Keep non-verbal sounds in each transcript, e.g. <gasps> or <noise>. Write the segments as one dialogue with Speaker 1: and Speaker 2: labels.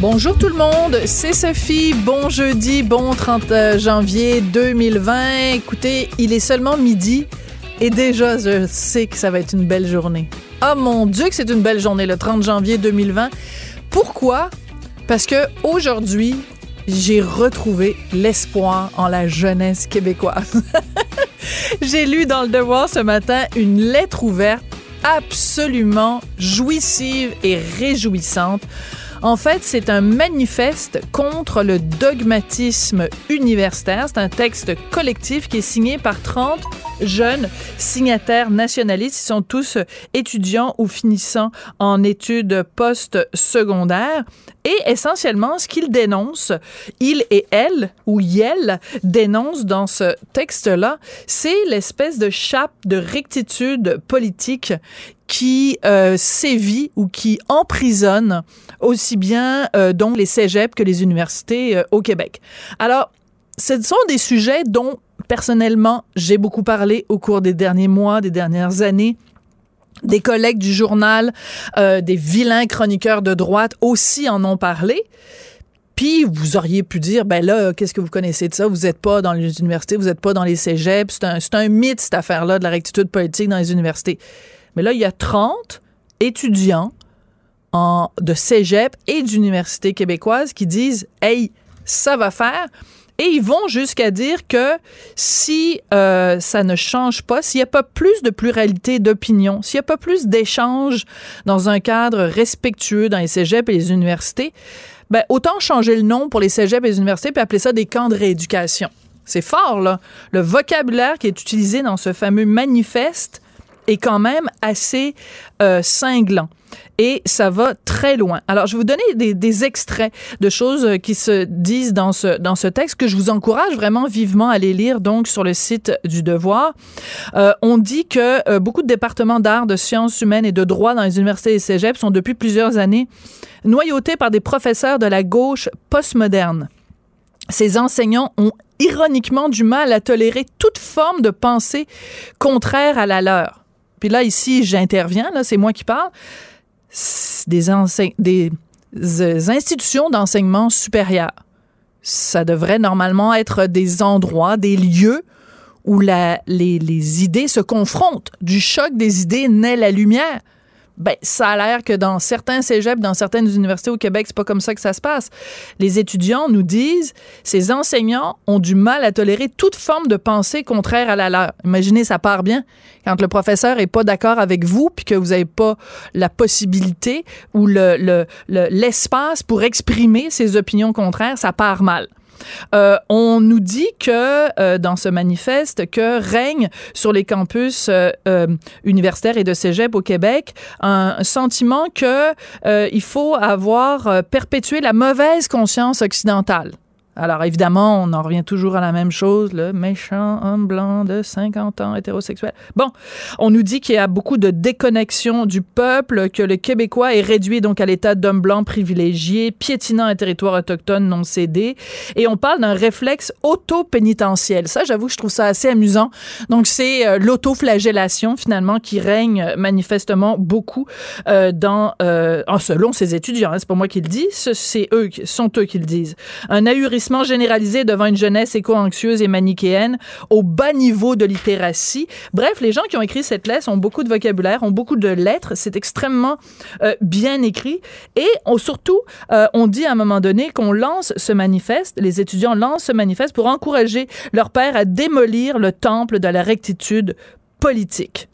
Speaker 1: Bonjour tout le monde, c'est Sophie. Bon jeudi, bon 30 euh, janvier 2020. Écoutez, il est seulement midi et déjà je sais que ça va être une belle journée. Oh mon Dieu que c'est une belle journée le 30 janvier 2020. Pourquoi? Parce que aujourd'hui, j'ai retrouvé l'espoir en la jeunesse québécoise. <laughs> j'ai lu dans le Devoir ce matin une lettre ouverte absolument jouissive et réjouissante. En fait, c'est un manifeste contre le dogmatisme universitaire. C'est un texte collectif qui est signé par 30 jeunes signataires nationalistes. Ils sont tous étudiants ou finissant en études post-secondaires. Et essentiellement, ce qu'ils dénoncent, ils et elles, ou yel, dénoncent dans ce texte-là, c'est l'espèce de chape de rectitude politique qui euh, sévit ou qui emprisonne aussi bien euh, donc les cégeps que les universités euh, au Québec. Alors, ce sont des sujets dont personnellement j'ai beaucoup parlé au cours des derniers mois, des dernières années des collègues du journal, euh, des vilains chroniqueurs de droite aussi en ont parlé. Puis vous auriez pu dire, ben là, qu'est-ce que vous connaissez de ça? Vous n'êtes pas dans les universités, vous n'êtes pas dans les cégeps. C'est un, un mythe, cette affaire-là, de la rectitude politique dans les universités. Mais là, il y a 30 étudiants de cégep et d'université québécoise qui disent, hey, ça va faire. Et ils vont jusqu'à dire que si euh, ça ne change pas, s'il n'y a pas plus de pluralité d'opinion, s'il n'y a pas plus d'échanges dans un cadre respectueux dans les cégeps et les universités, ben autant changer le nom pour les cégeps et les universités puis appeler ça des camps de rééducation. C'est fort, là. Le vocabulaire qui est utilisé dans ce fameux manifeste est quand même assez euh, cinglant et ça va très loin. Alors, je vais vous donner des, des, extraits de choses euh, qui se disent dans ce, dans ce texte que je vous encourage vraiment vivement à aller lire donc sur le site du Devoir. Euh, on dit que euh, beaucoup de départements d'art, de sciences humaines et de droit dans les universités et cégep sont depuis plusieurs années noyautés par des professeurs de la gauche postmoderne. Ces enseignants ont ironiquement du mal à tolérer toute forme de pensée contraire à la leur. Puis là, ici, j'interviens, là, c'est moi qui parle des, euh, institutions d'enseignement supérieur. Ça devrait normalement être des endroits, des lieux où les idées se confrontent. Du choc des idées naît la lumière ben, ça a l'air que dans certains cégeps, dans certaines universités au Québec, c'est pas comme ça que ça se passe. Les étudiants nous disent, ces enseignants ont du mal à tolérer toute forme de pensée contraire à la leur. Imaginez, ça part bien. Quand le professeur est pas d'accord avec vous, puis que vous avez pas la possibilité ou le, le, l'espace pour exprimer ses opinions contraires, ça part mal. Euh, on nous dit que euh, dans ce manifeste que règne sur les campus euh, universitaires et de cégep au Québec un sentiment que il faut avoir perpétué la mauvaise conscience occidentale. Alors évidemment, on en revient toujours à la même chose, le méchant homme blanc de 50 ans hétérosexuel. Bon, on nous dit qu'il y a beaucoup de déconnexion du peuple, que le Québécois est réduit donc à l'état d'homme blanc privilégié, piétinant un territoire autochtone non cédé, et on parle d'un réflexe auto-pénitentiel. Ça, j'avoue, je trouve ça assez amusant. Donc c'est euh, l'autoflagellation finalement qui règne manifestement beaucoup euh, dans, euh, selon ces étudiants. Hein, c'est pas moi qui le dis, c'est eux, sont eux qui le disent. Un ahurissement généralisé devant une jeunesse éco-anxieuse et manichéenne au bas niveau de littératie. Bref, les gens qui ont écrit cette lettre ont beaucoup de vocabulaire, ont beaucoup de lettres. C'est extrêmement euh, bien écrit. Et surtout, euh, on dit à un moment donné qu'on lance ce manifeste, les étudiants lancent ce manifeste pour encourager leur père à démolir le temple de la rectitude politique.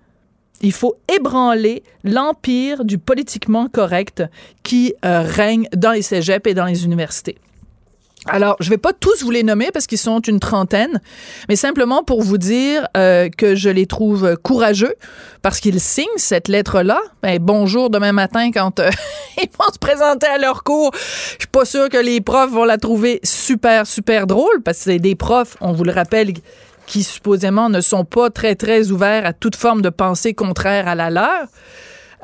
Speaker 1: Il faut ébranler l'empire du politiquement correct qui euh, règne dans les cégeps et dans les universités. Alors, je vais pas tous vous les nommer parce qu'ils sont une trentaine, mais simplement pour vous dire euh, que je les trouve courageux parce qu'ils signent cette lettre-là. Ben, bonjour demain matin quand euh, <laughs> ils vont se présenter à leur cours. Je suis pas sûre que les profs vont la trouver super, super drôle parce que c'est des profs, on vous le rappelle, qui supposément ne sont pas très, très ouverts à toute forme de pensée contraire à la leur.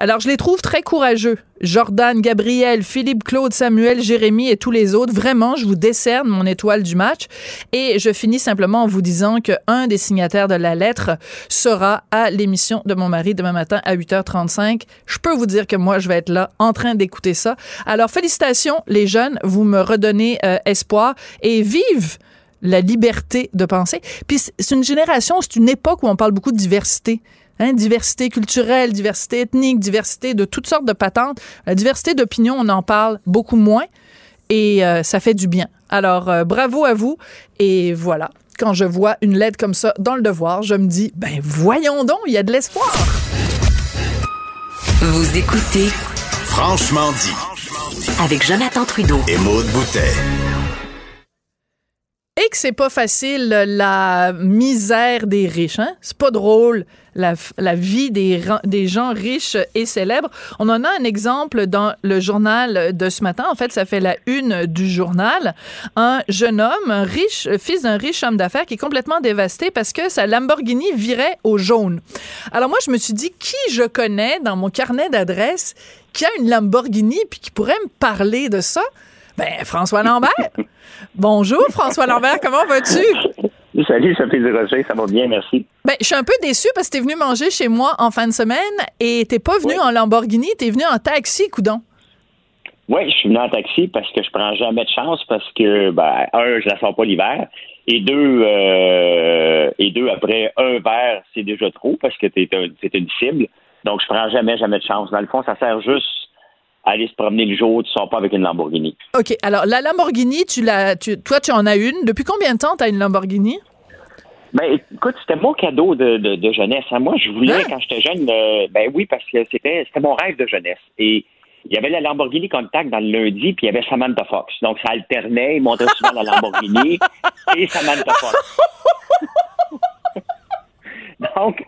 Speaker 1: Alors, je les trouve très courageux. Jordan, Gabriel, Philippe, Claude, Samuel, Jérémy et tous les autres. Vraiment, je vous décerne mon étoile du match. Et je finis simplement en vous disant que un des signataires de la lettre sera à l'émission de mon mari demain matin à 8h35. Je peux vous dire que moi, je vais être là en train d'écouter ça. Alors, félicitations, les jeunes. Vous me redonnez euh, espoir et vive la liberté de penser. Puis c'est une génération, c'est une époque où on parle beaucoup de diversité. Hein, diversité culturelle, diversité ethnique, diversité de toutes sortes de patentes. La diversité d'opinion, on en parle beaucoup moins et euh, ça fait du bien. Alors, euh, bravo à vous. Et voilà, quand je vois une lettre comme ça dans le devoir, je me dis, ben voyons donc, il y a de l'espoir.
Speaker 2: Vous écoutez
Speaker 3: Franchement dit.
Speaker 2: avec Jonathan Trudeau.
Speaker 3: Et Maude Boutet.
Speaker 1: Et que c'est pas facile, la misère des riches. Hein? C'est pas drôle, la, vie des, gens riches et célèbres. On en a un exemple dans le journal de ce matin. En fait, ça fait la une du journal. Un jeune homme, riche, fils d'un riche homme d'affaires qui est complètement dévasté parce que sa Lamborghini virait au jaune. Alors moi, je me suis dit, qui je connais dans mon carnet d'adresses qui a une Lamborghini puis qui pourrait me parler de ça? Ben, François Lambert. Bonjour, François Lambert, comment vas-tu?
Speaker 4: Salut, Sophie Durocher, ça va bien, merci.
Speaker 1: Ben, je suis un peu déçue parce que t'es venu manger chez moi en fin de semaine et t'es pas venu
Speaker 4: Oui.
Speaker 1: en Lamborghini, t'es venu en taxi, coudon.
Speaker 4: Oui, je suis venu en taxi parce que je prends jamais de chance parce que, ben, un, je la sors pas l'hiver. Et deux, euh, et deux, après un verre, c'est déjà trop parce que t'es un- c'est une cible. Donc, je prends jamais, jamais de chance. Dans le fond, ça sert juste aller se promener le jour. Tu sors pas avec une Lamborghini.
Speaker 1: OK, alors la Lamborghini, tu l'as, tu, toi, tu en as une. Depuis combien de temps t'as une Lamborghini?
Speaker 4: Ben, écoute, c'était mon cadeau de, de, de jeunesse. hein. Moi, je voulais,
Speaker 1: Hein?
Speaker 4: quand j'étais jeune, euh, ben oui, parce que c'était c'était mon rêve de jeunesse. Et il y avait la Lamborghini Contact dans le lundi, puis il y avait Samantha Fox. Donc, ça alternait. Il montrait souvent la Lamborghini <laughs> et Samantha Fox. <laughs> Donc,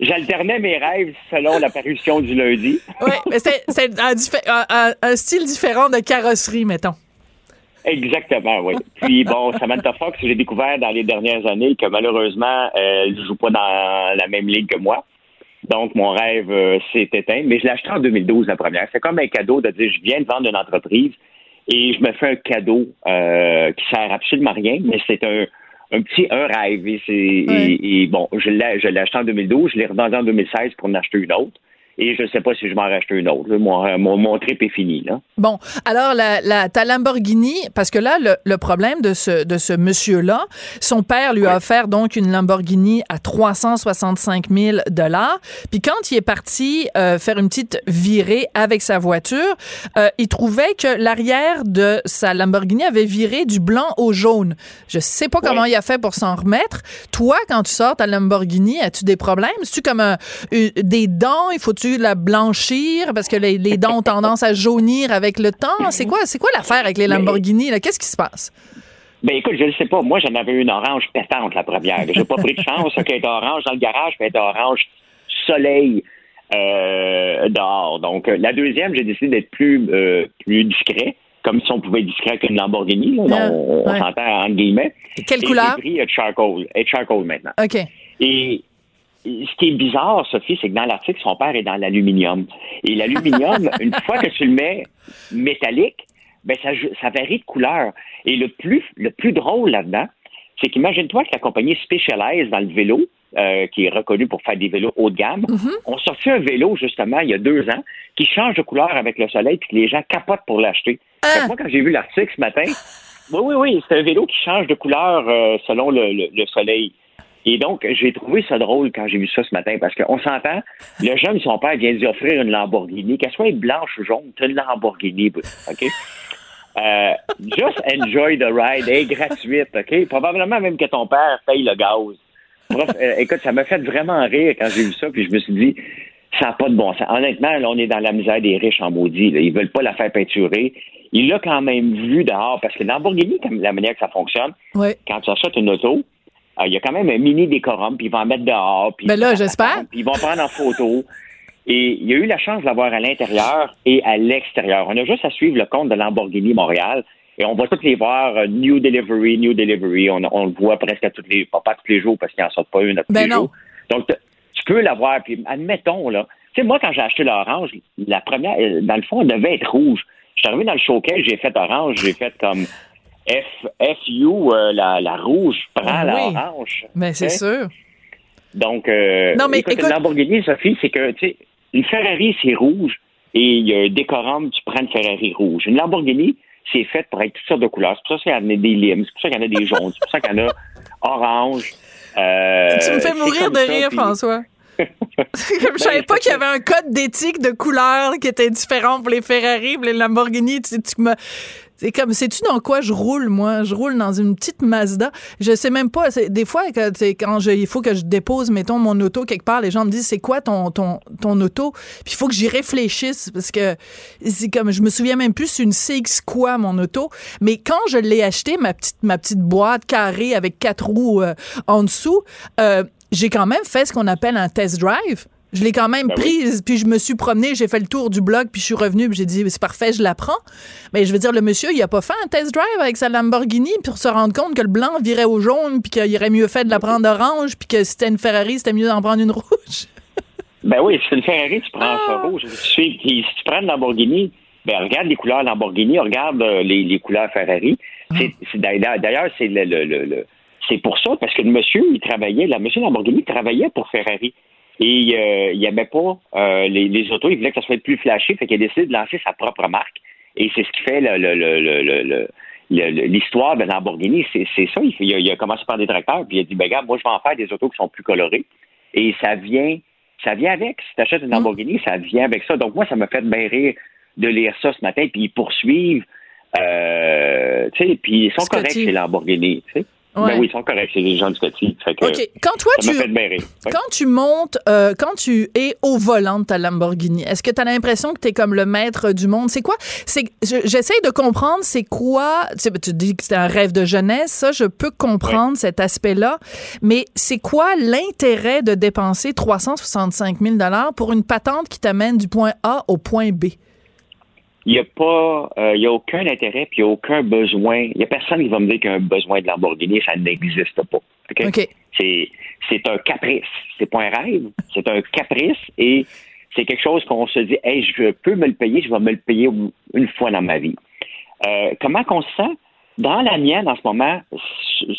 Speaker 4: j'alternais mes rêves selon l'apparition du lundi.
Speaker 1: Oui, mais c'est, un, style différent de carrosserie, mettons.
Speaker 4: Exactement, oui. Puis bon, Samantha Fox, j'ai découvert dans les dernières années que malheureusement, euh, elle ne joue pas dans la même ligue que moi. Donc, mon rêve euh, s'est éteint. Mais je l'ai acheté en 2012, la première. C'est comme un cadeau de dire, je viens de vendre une entreprise et je me fais un cadeau euh, qui sert absolument à rien, mais c'est un, un petit un rêve. Et, c'est,
Speaker 1: Ouais.
Speaker 4: et, et bon, je l'ai, je l'ai acheté en 2012, je l'ai revendu en 2016 pour en acheter une autre. Et je ne sais pas si je m'en rachète une autre. là. Mon, mon, mon trip est fini. Là.
Speaker 1: Bon, alors la, la, ta Lamborghini, parce que là, le, le problème de ce, de ce monsieur-là, son père lui a offert donc une Lamborghini à 365 000 dollars. Puis quand il est parti euh, faire une petite virée avec sa voiture, euh, il trouvait que l'arrière de sa Lamborghini avait viré du blanc au jaune. Je sais pas comment il a fait pour s'en remettre. Toi, quand tu sors ta Lamborghini, as-tu des problèmes? As-tu comme un- des dents? Il faut-tu la blanchir? Parce que les, les dents ont tendance à jaunir avec le temps? C'est quoi, c'est quoi l'affaire avec les Lamborghini? Qu'est-ce qui se passe?
Speaker 4: Ben écoute, je ne sais pas. Moi, j'en avais une orange pétante la première. J'ai pas pris de chance qu'elle était orange dans le garage, puis elle était orange soleil euh, dehors. Donc euh, la deuxième, j'ai décidé d'être plus euh, plus discret, comme si on pouvait être discret avec une Lamborghini. là.
Speaker 1: Ah,
Speaker 4: on s'entend entre guillemets.
Speaker 1: Quelle
Speaker 4: Et
Speaker 1: couleur?
Speaker 4: J'ai pris charcoal, et charcoal maintenant.
Speaker 1: OK.
Speaker 4: Et ce qui est bizarre, Sophie, c'est que dans l'article, son père est dans l'aluminium. Et l'aluminium, <laughs> une fois que tu le mets métallique, ben ça, ça varie de couleur. Et le plus, le plus drôle là-dedans, c'est qu'imagine-toi que la compagnie Specialized dans le vélo, euh, qui est reconnue pour faire des vélos haut de gamme, ont sorti un vélo, justement, il y a deux ans, qui change de couleur avec le soleil, puis que les gens capotent pour l'acheter. Que Moi, quand j'ai vu l'article ce matin, <laughs> oui, oui, oui, c'est un vélo qui change de couleur euh, selon le, le- le soleil. Et donc, j'ai trouvé ça drôle quand j'ai vu ça ce matin, parce qu'on s'entend, le jeune, son père vient d'y offrir une Lamborghini, qu'elle soit blanche ou jaune, c'est une Lamborghini, OK? Euh, just enjoy the ride, elle est gratuite, OK? Probablement même que ton père paye le gaz. Bref, euh, écoute, ça m'a fait vraiment rire quand j'ai vu ça, puis je me suis dit, ça n'a pas de bon sens. Honnêtement, là, on est dans la misère des riches en maudit. Là. Ils veulent pas la faire peinturer. Il l'a quand même vu dehors, parce que Lamborghini, comme la manière que ça fonctionne,
Speaker 1: Oui.
Speaker 4: quand tu achètes une auto, il y a quand même un mini décorum, puis ils vont en mettre dehors. Puis
Speaker 1: Ben là,
Speaker 4: ils vont
Speaker 1: j'espère.
Speaker 4: Puis ils vont prendre en photo. Et il y a eu la chance de l'avoir à l'intérieur et à l'extérieur. On a juste à suivre le compte de Lamborghini Montréal. Et on va tous les voir, euh, New Delivery, New Delivery. On, on le voit presque à tous les, pas, pas tous les jours parce qu'il n'en sort pas une à tous
Speaker 1: Ben
Speaker 4: les
Speaker 1: non.
Speaker 4: jours. Donc, tu peux l'avoir. Puis, admettons, là, tu sais, moi, quand j'ai acheté l'orange, la première, euh, dans le fond, elle devait être rouge. Je suis arrivé dans le showcase, j'ai fait orange, j'ai fait comme F, FU, euh, la, la rouge, prends
Speaker 1: Ah oui.
Speaker 4: l'orange.
Speaker 1: Ben, c'est
Speaker 4: Tu sais?
Speaker 1: sûr.
Speaker 4: Donc, euh,
Speaker 1: Non, mais
Speaker 4: écoute, Lamborghini, Sophie, c'est que, tu sais, une Ferrari, c'est rouge, et il y a un décorum, tu prends une Ferrari rouge. Une Lamborghini, c'est fait pour être toutes sortes de couleurs. C'est pour ça qu'il y en a des limes, c'est pour ça qu'il y en a des jaunes, c'est pour ça qu'il y en a orange. euh,
Speaker 1: tu me fais
Speaker 4: c'est
Speaker 1: mourir de
Speaker 4: ça,
Speaker 1: rire,
Speaker 4: puis-
Speaker 1: François. <laughs> C'est je savais
Speaker 4: Ben,
Speaker 1: pas
Speaker 4: c'est
Speaker 1: qu'il y avait un code d'éthique de couleur qui était différent pour les Ferrari, pour les Lamborghini. Tu, tu me, c'est comme, sais-tu dans quoi je roule, moi? Je roule dans une petite Mazda. Je sais même pas. Des fois, quand, quand je- il faut que je dépose, mettons, mon auto quelque part, les gens me disent, c'est quoi ton, ton, ton auto? Puis il faut que j'y réfléchisse parce que c'est comme, je me souviens même plus, c'est une CX quoi, mon auto. Mais quand je l'ai acheté, ma petite, ma petite boîte carrée avec quatre roues euh, en dessous, euh, j'ai quand même fait ce qu'on appelle un test drive. Je l'ai quand même
Speaker 4: Ben oui.
Speaker 1: prise, puis je me suis promenée, j'ai fait le tour du bloc, puis je suis revenue, puis j'ai dit, c'est parfait, je la prends. Mais je veux dire, le monsieur, il a pas fait un test drive avec sa Lamborghini pour se rendre compte que le blanc virait au jaune, puis qu'il aurait mieux fait de la prendre orange, puis que si c'était une Ferrari, c'était mieux d'en prendre une rouge. <laughs>
Speaker 4: Ben oui, si c'est une Ferrari, tu prends
Speaker 1: Ah.
Speaker 4: ça rouge. Si, tu- puis si tu prends une Lamborghini, ben regarde les couleurs Lamborghini, regarde euh, les, les couleurs Ferrari. C'est- D'ailleurs, c'est le, le- le- le- c'est pour ça, parce que le monsieur, il travaillait, le monsieur Lamborghini travaillait pour Ferrari. Et euh, il n'aimait pas euh, les, les, autos, il voulait que ça soit plus flashé, fait qu'il a décidé de lancer sa propre marque. Et c'est ce qui fait le, le, le, le l'histoire de Lamborghini, c'est ça. Il, a, commencé par des tracteurs, puis il a dit, ben gars, moi, je vais en faire des autos qui sont plus colorées. Et ça vient, ça vient avec. Si tu achètes une mm. Lamborghini, ça vient avec ça. Donc, moi, ça m'a fait bien rire de lire ça ce matin, puis ils poursuivent. Euh, tu sais, puis ils sont corrects, chez Lamborghini. T'sais.
Speaker 1: Ouais.
Speaker 4: Ben oui, ils sont corrects chez les gens de Scotty. Fait que,
Speaker 1: OK. Quand toi, tu.
Speaker 4: Ouais.
Speaker 1: quand tu montes, euh, quand tu es au volant de ta Lamborghini, est-ce que tu as l'impression que tu es comme le maître du monde? C'est quoi? C'est, je- j'essaie de comprendre c'est quoi. Tu, sais, tu dis que c'est un rêve de jeunesse, ça, je peux comprendre cet aspect-là. Mais c'est quoi l'intérêt de dépenser 365 000 pour une patente qui t'amène du point A au point B?
Speaker 4: Il n'y a pas, euh, il y a aucun intérêt, puis il n'y a aucun besoin. Il n'y a personne qui va me dire qu'il y a un besoin de Lamborghini, ça n'existe pas. OK?
Speaker 1: OK.
Speaker 4: C'est, c'est un caprice. C'est pas un rêve. C'est un caprice et c'est quelque chose qu'on se dit, hey, je peux me le payer, je vais me le payer une fois dans ma vie. Euh, comment qu'on se sent? Dans la mienne, en ce moment,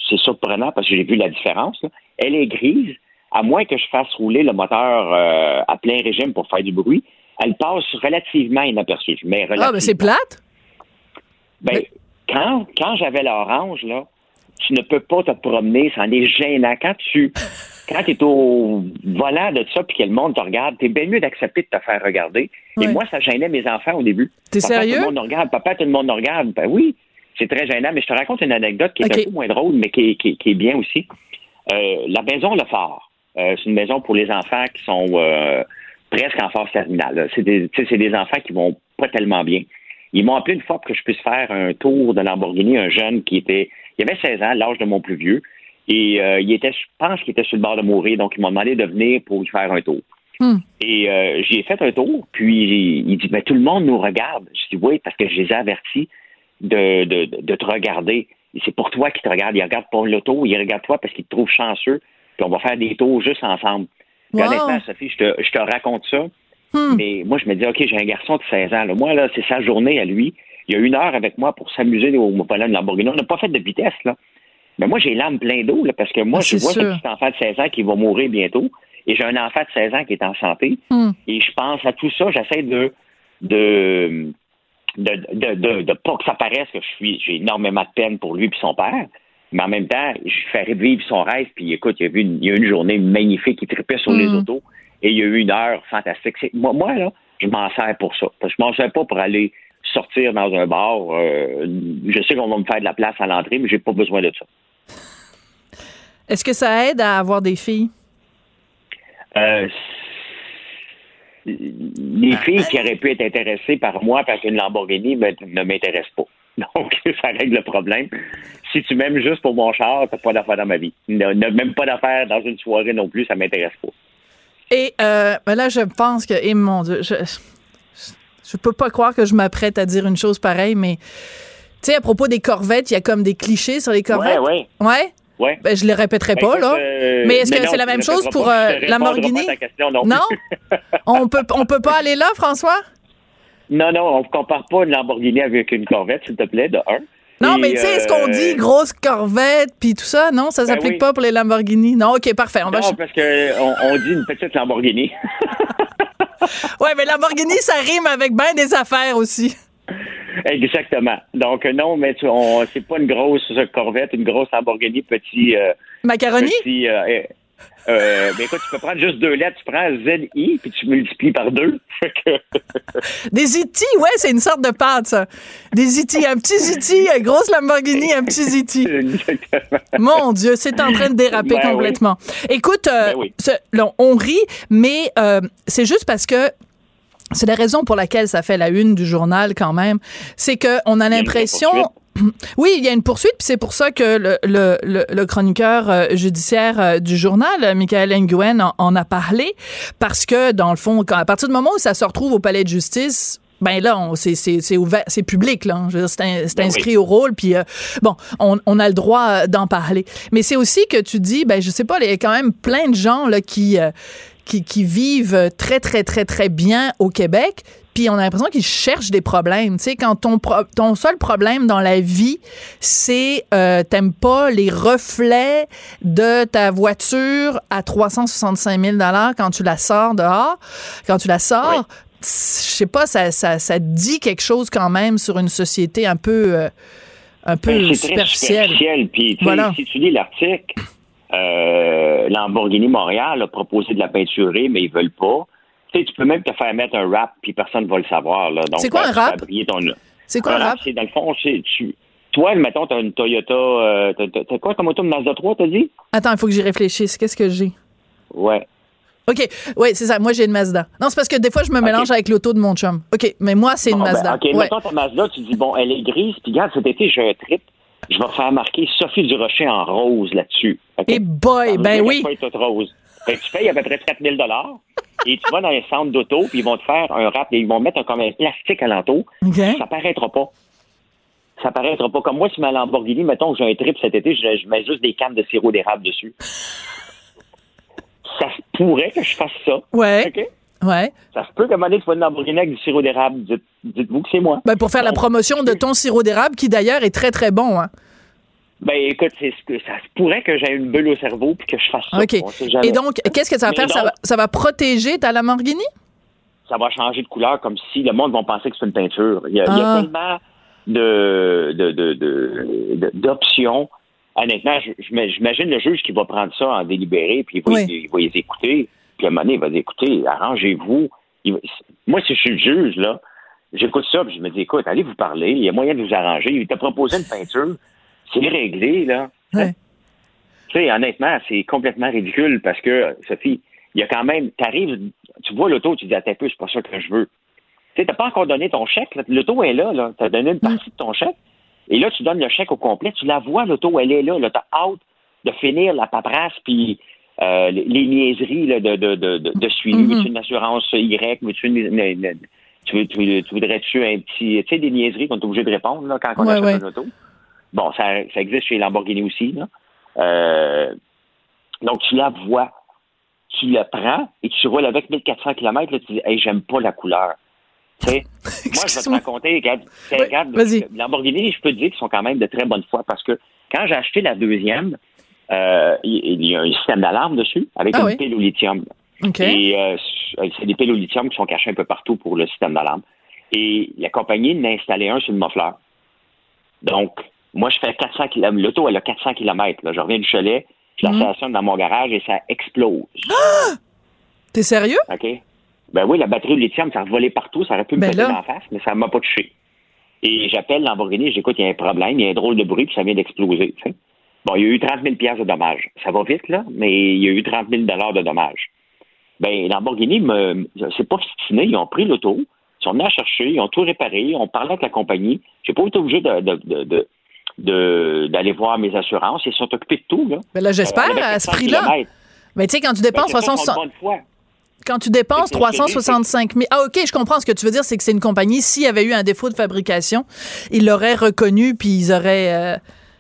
Speaker 4: c'est surprenant parce que j'ai vu la différence. là. Elle est grise, à moins que je fasse rouler le moteur euh, à plein régime pour faire du bruit. Elle passe relativement inaperçue. Mais
Speaker 1: Ah, ben
Speaker 4: relativement.
Speaker 1: c'est plate?
Speaker 4: Ben,
Speaker 1: Mais-
Speaker 4: quand, quand j'avais l'orange, là, tu ne peux pas te promener, c'en est gênant. Quand tu <laughs> quand es au volant de ça puis que le monde te regarde, t'es bien mieux d'accepter de te faire regarder.
Speaker 1: Ouais.
Speaker 4: Et moi, ça gênait mes enfants au début.
Speaker 1: T'es
Speaker 4: Papa,
Speaker 1: sérieux?
Speaker 4: Tout le monde nous regarde. Papa, tout le monde nous regarde. Ben oui, c'est très gênant. Mais je te raconte une anecdote qui est
Speaker 1: Ok.
Speaker 4: un peu moins drôle, mais qui est, qui est- qui est bien aussi. Euh, la maison Le Phare, euh, c'est une maison pour les enfants qui sont euh, presque en phase terminale. C'est des, des enfants qui vont pas tellement bien. Ils m'ont appelé une fois pour que je puisse faire un tour de Lamborghini, un jeune qui était, il avait 16 ans, l'âge de mon plus vieux, et euh, il était, je pense qu'il était sur le bord de mourir, donc ils m'ont demandé de venir pour lui faire un tour.
Speaker 1: Hmm.
Speaker 4: Et euh, j'ai fait un tour, puis il dit, ben, tout le monde nous regarde. Je dis, oui, parce que je les ai avertis de, de, de te regarder. C'est pour toi qu'ils te regardent. Ils regardent pas l'auto, ils regardent toi parce qu'ils te trouvent chanceux, puis on va faire des tours juste ensemble.
Speaker 1: Wow.
Speaker 4: Honnêtement, Sophie, je te, je te raconte ça,
Speaker 1: Hmm.
Speaker 4: mais moi, je me dis, OK, j'ai un garçon de 16 ans. là. Moi, là, c'est sa journée à lui. Il y a une heure avec moi pour s'amuser au volant de Lamborghini. On n'a pas fait de vitesse, là. Mais moi, j'ai l'âme plein d'eau, là, parce que moi,
Speaker 1: Ah,
Speaker 4: je vois
Speaker 1: sûr.
Speaker 4: ce petit enfant de 16 ans qui va mourir bientôt. Et j'ai un enfant de 16 ans qui est en santé.
Speaker 1: Hmm.
Speaker 4: Et je pense à tout ça. J'essaie de, de, de, de, de, de pas que ça paraisse que je suis, j'ai énormément de peine pour lui et son père. Mais en même temps, je fais revivre son rêve. Puis écoute, il y a eu une, il y a eu une journée magnifique. Il tripait sur les
Speaker 1: Mm.
Speaker 4: autos. Et il y a eu une heure fantastique. Moi, moi, là, je m'en sers pour ça. Je m'en sers pas pour aller sortir dans un bar. Euh, je sais qu'on va me faire de la place à l'entrée, mais j'ai pas besoin de ça.
Speaker 1: Est-ce que ça aide à avoir des filles?
Speaker 4: Euh, les filles qui auraient pu être intéressées par moi parce qu'une Lamborghini me- ne m'intéresse pas. <laughs> Donc, ça règle le problème. Si tu m'aimes juste pour mon char, t'as pas d'affaires dans ma vie. Ne, ne- même pas d'affaires dans une soirée non plus, ça m'intéresse pas.
Speaker 1: Et euh, ben là, je pense que, et mon Dieu, je, je peux pas croire que je m'apprête à dire une chose pareille, mais Tu sais, à propos des corvettes, il y a comme des clichés sur les corvettes.
Speaker 4: Ouais,
Speaker 1: Ouais?
Speaker 4: ouais.
Speaker 1: Ben, je les répéterai
Speaker 4: Ben,
Speaker 1: pas, là.
Speaker 4: euh,
Speaker 1: Mais est-ce que c'est la même chose pour euh,
Speaker 4: ta question non,
Speaker 1: Non? <laughs> on peut on peut pas aller là, François?
Speaker 4: Non, non, on ne compare pas une Lamborghini avec une Corvette, s'il te plaît, de un.
Speaker 1: Non,
Speaker 4: Et,
Speaker 1: mais tu sais, ce qu'on
Speaker 4: euh,
Speaker 1: dit, grosse corvette, puis tout ça, non, ça
Speaker 4: Ben
Speaker 1: s'applique
Speaker 4: oui.
Speaker 1: pas pour les Lamborghini. Non, OK, parfait. On va
Speaker 4: Non, parce qu'on on dit une petite Lamborghini. <laughs>
Speaker 1: Ouais, mais Lamborghini, ça rime avec bien des affaires aussi.
Speaker 4: Exactement. Donc, euh, non, mais c'est pas une grosse Corvette, une grosse Lamborghini, petit. euh,
Speaker 1: Macaroni?
Speaker 4: petit euh, euh, ben écoute, tu peux prendre juste deux lettres. Tu prends ZI, puis tu multiplies par deux. <laughs>
Speaker 1: Des Ziti, ouais, c'est une sorte de pâte, ça. Des Ziti, un petit Ziti, une grosse Lamborghini, un petit Ziti. <laughs> Mon Dieu, c'est en train de déraper
Speaker 4: Ben oui.
Speaker 1: complètement. Écoute, euh,
Speaker 4: Ben oui.
Speaker 1: ce- là, on rit, mais euh, c'est juste parce que c'est la raison pour laquelle ça fait la une du journal quand même. C'est que on a l'impression. Oui, il y a une poursuite, puis c'est pour ça que le, le, le, le chroniqueur euh, judiciaire euh, du journal, Michael Nguyen, en, en a parlé, parce que dans le fond, quand, à partir du moment où ça se retrouve au palais de justice, ben là, c'est c'est- c'est ouvert, c'est public là. Dire, C'est
Speaker 4: Ben
Speaker 1: inscrit au rôle, puis euh, bon, on, on a le droit d'en parler. Mais c'est aussi que tu dis, ben je sais pas, il y a quand même plein de gens là qui qui, qui vivent très très très très bien au Québec. Puis on a l'impression qu'ils cherchent des problèmes. Tu sais, quand ton, pro- ton seul problème dans la vie, c'est euh, t'aimes pas les reflets de ta voiture à 365 000 quand tu la sors dehors, quand tu la sors, je sais pas, ça, ça, ça dit quelque chose quand même sur une société un peu, euh, un peu
Speaker 4: Ben, très
Speaker 1: superficielle.
Speaker 4: Puis,
Speaker 1: Voilà.
Speaker 4: si tu lis l'article, euh, Lamborghini Montréal a proposé de la peinturer, mais ils veulent pas. Tu sais, tu peux même te faire mettre un rap, puis personne ne va le savoir. Là. Donc,
Speaker 1: C'est quoi
Speaker 4: euh,
Speaker 1: un rap?
Speaker 4: ton-
Speaker 1: C'est quoi un rap?
Speaker 4: C'est dans le fond, c'est tu. Toi, mettons, t'as une Toyota. Euh, t'as- quoi comme auto, une Mazda 3, t'as dit?
Speaker 1: Attends, il faut que j'y réfléchisse. Qu'est-ce que j'ai?
Speaker 4: Ouais.
Speaker 1: OK. Oui, c'est ça. Moi, j'ai une Mazda. Non, c'est parce que des fois, je me mélange avec l'auto de mon chum. OK. Mais moi, c'est une
Speaker 4: Bon, ben,
Speaker 1: Mazda.
Speaker 4: OK,
Speaker 1: Ouais.
Speaker 4: mettons ta Mazda, tu dis, bon, elle est grise, puis regarde, cet été, j'ai un trip. Je vais faire marquer Sophie Durocher en rose là-dessus.
Speaker 1: Et boy,
Speaker 4: Ça veut
Speaker 1: ben oui.
Speaker 4: rose. Fait que tu payes à peu près 4 000 et tu vas dans les centres d'auto, puis ils vont te faire un rap, et ils vont mettre un, comme un plastique alentour.
Speaker 1: OK.
Speaker 4: Ça paraîtra pas. Ça paraîtra pas. Comme moi, si ma Lamborghini, mettons que j'ai un trip cet été, je, je mets juste des cannes de sirop d'érable dessus. ça se pourrait que je fasse ça.
Speaker 1: Ouais.
Speaker 4: OK?
Speaker 1: Ouais.
Speaker 4: Ça se peut qu'à un moment donné, tu une Lamborghini avec du sirop d'érable. Dites- Dites-vous que c'est moi.
Speaker 1: Ben, pour faire la promotion de ton sirop d'érable, qui d'ailleurs est très, très bon. Hein.
Speaker 4: Ben écoute, c'est ce que ça se pourrait que j'ai une bulle au cerveau puis que je fasse ça.
Speaker 1: OK. Et donc, qu'est-ce que ça va faire? Ça va, ça va protéger ta Lamborghini?
Speaker 4: ça va changer de couleur comme si le monde va penser que c'est une peinture. Il y a, il y a
Speaker 1: Ah.
Speaker 4: tellement de, d'options. Honnêtement, j'imagine le juge qui va prendre ça en délibéré, puis il va,
Speaker 1: Oui.
Speaker 4: il va les écouter, puis à un moment donné, il va dire, écoutez, arrangez-vous. Va- moi, si je suis le juge, là, j'écoute ça, puis je me dis, écoute, allez vous parler, il y a moyen de vous arranger. Il t'a proposé une peinture, c'est réglé, là.
Speaker 1: Ouais.
Speaker 4: Tu sais, honnêtement, c'est complètement ridicule parce que, Sophie, il y a quand même, t'arrives, tu vois l'auto, tu dis, attends un peu, c'est pas ça que je veux. Tu sais, t'as pas encore donné ton chèque, l'auto est là, là. T'as donné une partie de ton chèque, et là, tu donnes le chèque au complet, tu la vois, l'auto, elle est là, là. T'as hâte de finir la paperasse, puis euh, les, les niaiseries là, de, de, de, de, suivi.
Speaker 1: Mhm.
Speaker 4: Veux-tu une assurance Y? Veux-tu une, une- une- tu, tu, voudrais-tu un petit, tu sais, des niaiseries qu'on est obligé de répondre, là, quand on achète
Speaker 1: ouais.
Speaker 4: une auto? Bon, ça, ça existe chez Lamborghini aussi, là. Euh, donc, tu la vois, tu la prends et tu roules avec 1400 km, là, tu dis, hey, j'aime pas la couleur. Tu sais, <laughs> moi, je vais te raconter, regarde,
Speaker 1: Ouais,
Speaker 4: regarde,
Speaker 1: vas-y.
Speaker 4: Lamborghini, je peux te dire qu'ils sont quand même de très bonne foi parce que quand j'ai acheté la deuxième, euh, il y a un système d'alarme dessus avec
Speaker 1: Ah
Speaker 4: une
Speaker 1: oui.
Speaker 4: pile au lithium.
Speaker 1: OK.
Speaker 4: Et euh, c'est des piles au lithium qui sont cachées un peu partout pour le système d'alarme. Et la compagnie en a installé un sur le muffler. Donc, moi, je fais 400 km. L'auto, elle a 400 km. Là. Je reviens du chalet, je la
Speaker 1: Mhm.
Speaker 4: stationne dans mon garage et ça explose. <gasps>
Speaker 1: T'es sérieux?
Speaker 4: OK? Ben oui, la batterie au lithium, ça a volé partout. Ça aurait pu me
Speaker 1: Ben
Speaker 4: péter en face, mais ça m'a pas touché. Et j'appelle Lamborghini, j'écoute, il y a un problème, il y a un drôle de bruit, puis ça vient d'exploser. tu sais. Bon, il y a eu 30 000 piastres de dommages. Ça va vite, là, mais il y a eu 30 000 de dommages. Ben, Lamborghini, me, c'est pas obstiné. Ils ont pris l'auto, ils sont venus la chercher, ils ont tout réparé, ils ont parlé avec la compagnie. J'ai pas été obligé de, de, de, de- de- d'aller voir mes assurances. Ils sont occupés de tout, là.
Speaker 1: Ben là, j'espère,
Speaker 4: Euh,
Speaker 1: à ce
Speaker 4: 400
Speaker 1: prix-là. Mais tu sais, quand tu
Speaker 4: Ben,
Speaker 1: dépenses
Speaker 4: c'est pas
Speaker 1: 60
Speaker 4: son bonne foi.
Speaker 1: Quand tu dépenses
Speaker 4: C'est- c'est-
Speaker 1: 365 000... Ah, OK, je comprends ce que tu veux dire, c'est que c'est une compagnie, s'il y avait eu un défaut de fabrication, ils l'auraient reconnu, puis ils auraient, euh,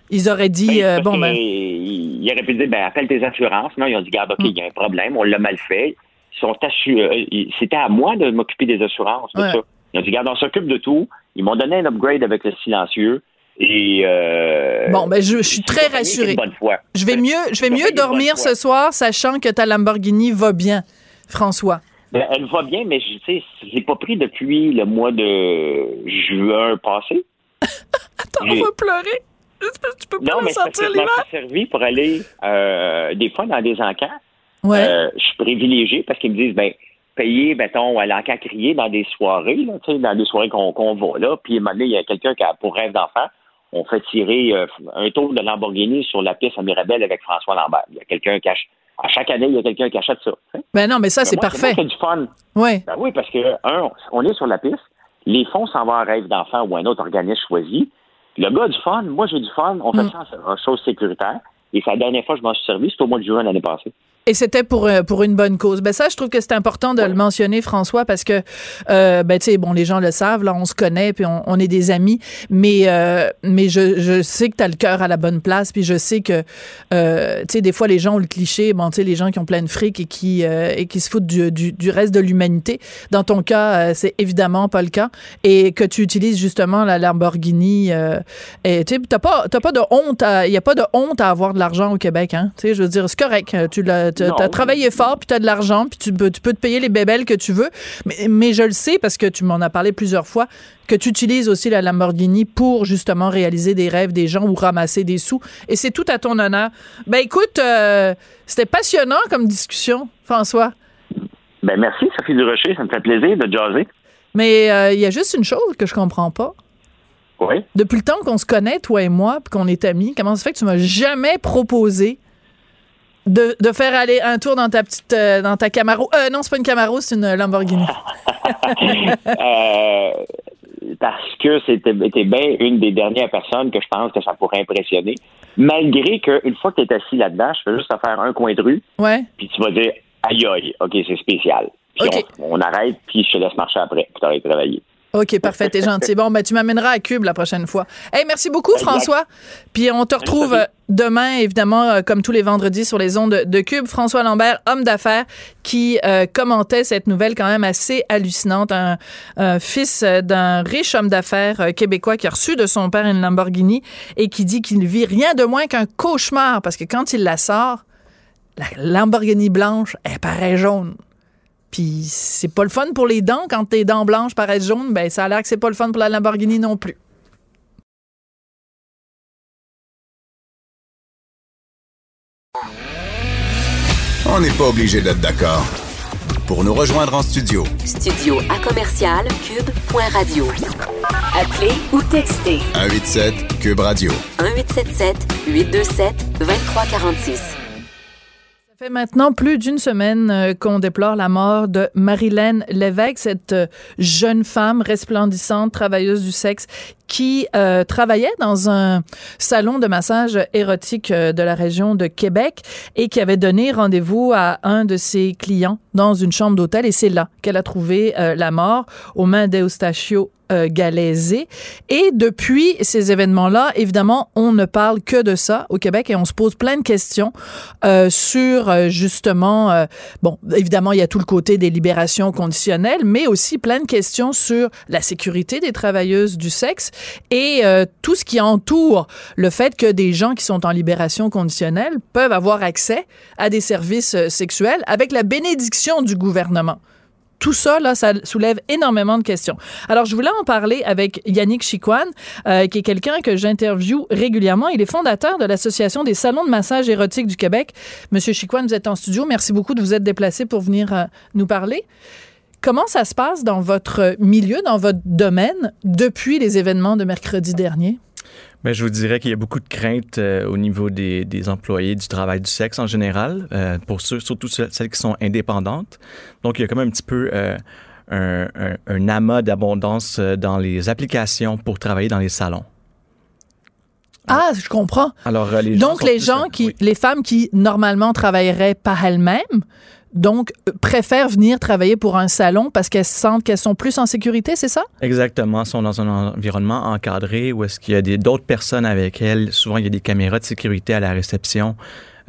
Speaker 1: ils auraient dit,
Speaker 4: Ben,
Speaker 1: euh, bon, ben...
Speaker 4: Il il aurait pu dire, ben, appelle tes assurances. Non, ils ont dit, garde, OK,
Speaker 1: Mm.
Speaker 4: il y a un problème, on l'a mal fait. Ils sont assurés. ils- C'était à moi de m'occuper des assurances, tout
Speaker 1: Ouais.
Speaker 4: ça. Ils ont dit, garde, on s'occupe de tout. Ils m'ont donné un upgrade avec le silencieux. Et. Euh,
Speaker 1: Bon, ben, je, je suis très
Speaker 4: foi.
Speaker 1: Je vais mieux, je vais mieux dormir ce soir, sachant que ta Lamborghini va bien, François.
Speaker 4: Ben, elle va bien, mais je sais, l'ai pas pris depuis le mois de juin passé. <laughs>
Speaker 1: Attends, on va pleurer. Tu peux pas
Speaker 4: Non, mais que je m'en
Speaker 1: l'hiver?
Speaker 4: servi pour aller euh, des fois dans des encans.
Speaker 1: Ouais.
Speaker 4: Euh, je suis privilégié parce qu'ils me disent, ben, payer, mettons, à l'encan crier dans des soirées, là, dans des soirées qu'on qu'on va là. Puis, à un moment donné, il y a quelqu'un qui a pour rêve d'enfant. On fait tirer euh, un tour de Lamborghini sur la piste à Mirabel avec François Lambert. Il y a quelqu'un qui achète. À chaque année, il y a quelqu'un qui achète ça.
Speaker 1: Ben non, mais ça, c'est parfait.
Speaker 4: C'est du fun.
Speaker 1: Ouais.
Speaker 4: Ben oui, parce que, un, on est sur la piste, les fonds s'en vont à rêve d'enfant ou un autre organisme choisi. Le gars a du fun, moi j'ai du fun, on fait
Speaker 1: Mm.
Speaker 4: ça en en chose sécuritaire. Et c'est la dernière fois que je m'en suis servi, c'était au mois de juin l'année passée.
Speaker 1: Et c'était pour euh, pour une bonne cause. Ben ça, je trouve que c'est important de le mentionner, François, parce que euh, ben tu sais, bon, les gens le savent, là, on se connaît, puis on, on est des amis, mais euh, mais je, je sais que tu as le cœur à la bonne place, puis je sais que euh, tu sais, des fois les gens ont le cliché, bon, tu sais, les gens qui ont plein de fric et qui euh, et qui se foutent du, du, du reste de l'humanité. Dans ton cas, c'est évidemment pas le cas, et que tu utilises justement la Lamborghini. Euh, et tu sais, t'as pas t'as pas de honte, il y a pas de honte à avoir de l'argent au Québec, hein. Tu sais, je veux dire, c'est correct. Tu l'as. As travaillé fort, puis tu as de l'argent, puis tu peux, tu peux te payer les bébelles que tu veux. Mais, mais je le sais, parce que tu m'en as parlé plusieurs fois, que tu utilises aussi la Lamborghini pour justement réaliser des rêves des gens ou ramasser des sous. Et c'est tout à ton honneur. Ben écoute, euh, c'était passionnant comme discussion, François.
Speaker 4: Ben merci, Sophie Durocher, ça me fait plaisir de jaser.
Speaker 1: Mais euh, il y a juste une chose que je comprends pas.
Speaker 4: Oui.
Speaker 1: Depuis le temps qu'on se connaît, toi et moi, puis qu'on est amis, comment ça fait que tu m'as jamais proposé de, de faire aller un tour dans ta petite euh, dans ta Camaro euh, non c'est pas une Camaro c'est une Lamborghini <laughs>
Speaker 4: Euh, parce que c'était était bien une des dernières personnes que je pense que ça pourrait impressionner. Malgré qu'une fois que tu es assis là-dedans, je fais juste te faire un coin de rue,
Speaker 1: ouais
Speaker 4: puis tu vas dire aïe aïe, ok, c'est spécial. Puis on arrête, puis je te laisse marcher après, puis t'arrêtes de travailler.
Speaker 1: OK, parfait, t'es gentil. Bon, ben tu m'amèneras à Cube la prochaine fois. Hey, merci beaucoup,
Speaker 4: Exact.
Speaker 1: François. Puis on te retrouve euh, demain, évidemment, euh, comme tous les vendredis sur les ondes de Cube. François Lambert, homme d'affaires, qui euh, commentait cette nouvelle quand même assez hallucinante. Un, un fils d'un riche homme d'affaires québécois qui a reçu de son père une Lamborghini et qui dit qu'il ne vit rien de moins qu'un cauchemar parce que quand il la sort, la Lamborghini blanche, elle paraît jaune. Puis c'est pas le fun pour les dents quand tes dents blanches paraissent jaunes, ben ça a l'air que c'est pas le fun pour la Lamborghini non plus.
Speaker 3: On n'est pas obligé d'être d'accord. Pour nous rejoindre en studio,
Speaker 2: Studio à commercial cube.radio. Appelez ou textez
Speaker 3: 187 Cube Radio.
Speaker 2: 1877 827 2346.
Speaker 1: Fait maintenant plus d'une semaine euh, qu'on déplore la mort de Marilyn Lévesque, cette euh, jeune femme resplendissante, travailleuse du sexe, qui euh, travaillait dans un salon de massage érotique de la région de Québec et qui avait donné rendez-vous à un de ses clients dans une chambre d'hôtel. Et c'est là qu'elle a trouvé la mort aux mains d'Eustachio euh. Et depuis ces événements-là, évidemment, on ne parle que de ça au Québec et on se pose plein de questions euh, sur euh, justement, euh, bon, évidemment, il y a tout le côté des libérations conditionnelles, mais aussi plein de questions sur la sécurité des travailleuses du sexe et euh, tout ce qui entoure le fait que des gens qui sont en libération conditionnelle peuvent avoir accès à des services euh, sexuels avec la bénédiction du gouvernement tout ça, là, ça soulève énormément de questions. Alors, je voulais en parler avec Yannick Chiquan, euh, qui est quelqu'un que j'interviewe régulièrement. Il est fondateur de l'Association des salons de massage érotique du Québec. Monsieur Chiquan, vous êtes en studio. Merci beaucoup de vous être déplacé pour venir euh, nous parler. Comment ça se passe dans votre milieu, dans votre domaine, depuis les événements de mercredi dernier?
Speaker 5: Je vous dirais qu'il y a beaucoup de craintes euh, au niveau des, des, employés du travail du sexe en général, euh, pour ceux, surtout celles qui sont indépendantes. Donc, il y a quand même un petit peu euh, un, un, un, amas d'abondance dans les applications pour travailler dans les salons.
Speaker 1: Ah, je comprends.
Speaker 5: Alors,
Speaker 1: Donc, les gens qui,
Speaker 5: oui.
Speaker 1: les femmes qui normalement travailleraient par elles-mêmes donc euh, préfèrent venir travailler pour un salon parce qu'elles sentent qu'elles sont plus en sécurité, c'est ça?
Speaker 5: Exactement. Elles sont dans un environnement encadré où est-ce qu'il y a des- d'autres personnes avec elles. Souvent, il y a des caméras de sécurité à la réception.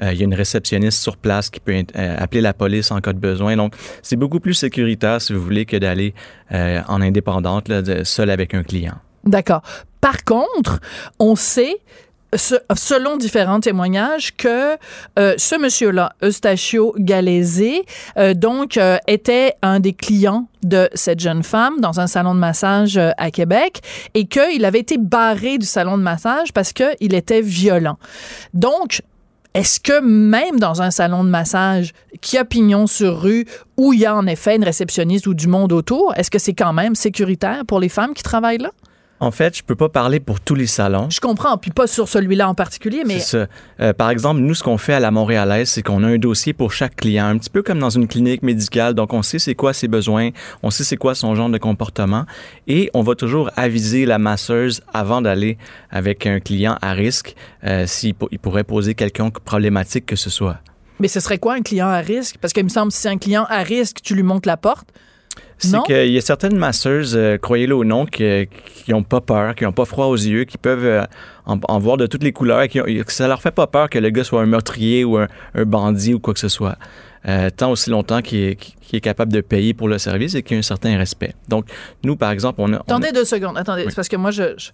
Speaker 5: Euh, il y a une réceptionniste sur place qui peut euh, appeler la police en cas de besoin. Donc, c'est beaucoup plus sécuritaire, si vous voulez, que d'aller euh, en indépendante, là, seul avec un client.
Speaker 1: D'accord. Par contre, on sait, se- selon différents témoignages, que euh, ce monsieur-là, Eustachio Galese, euh, donc, euh, était un des clients de cette jeune femme dans un salon de massage euh, à Québec et qu'il avait été barré du salon de massage parce qu'il était violent. Donc, est-ce que même dans un salon de massage qui a pignon sur rue, où il y a en effet une réceptionniste ou du monde autour, est-ce que c'est quand même sécuritaire pour les femmes qui travaillent là?
Speaker 5: En fait, je peux pas parler pour tous les salons.
Speaker 1: Je comprends, puis pas sur celui-là en particulier, mais
Speaker 5: C'est ça. Euh, par exemple, nous, ce qu'on fait à la Montréalaise, c'est qu'on a un dossier pour chaque client, un petit peu comme dans une clinique médicale. Donc, on sait c'est quoi ses besoins, on sait c'est quoi son genre de comportement, et on va toujours aviser la masseuse avant d'aller avec un client à risque euh, s'il po- il pourrait poser quelconque problématique que ce soit.
Speaker 1: mais ce serait quoi un client à risque? Parce qu'il me semble que si c'est un client à risque, tu lui montes la porte.
Speaker 5: C'est qu'il y a certaines masseuses, euh, croyez-le ou non, qui n'ont pas peur, qui n'ont pas froid aux yeux, qui peuvent euh, en, en voir de toutes les couleurs et qui ont- que ça leur fait pas peur que le gars soit un meurtrier ou un, un bandit ou quoi que ce soit. Euh, tant aussi longtemps qu'il est, capable de payer pour le service et qu'il y a un certain respect. Donc, nous, par exemple, on a... on a-
Speaker 1: Attendez deux secondes, attendez,
Speaker 5: Oui.
Speaker 1: c'est parce que moi, je, je,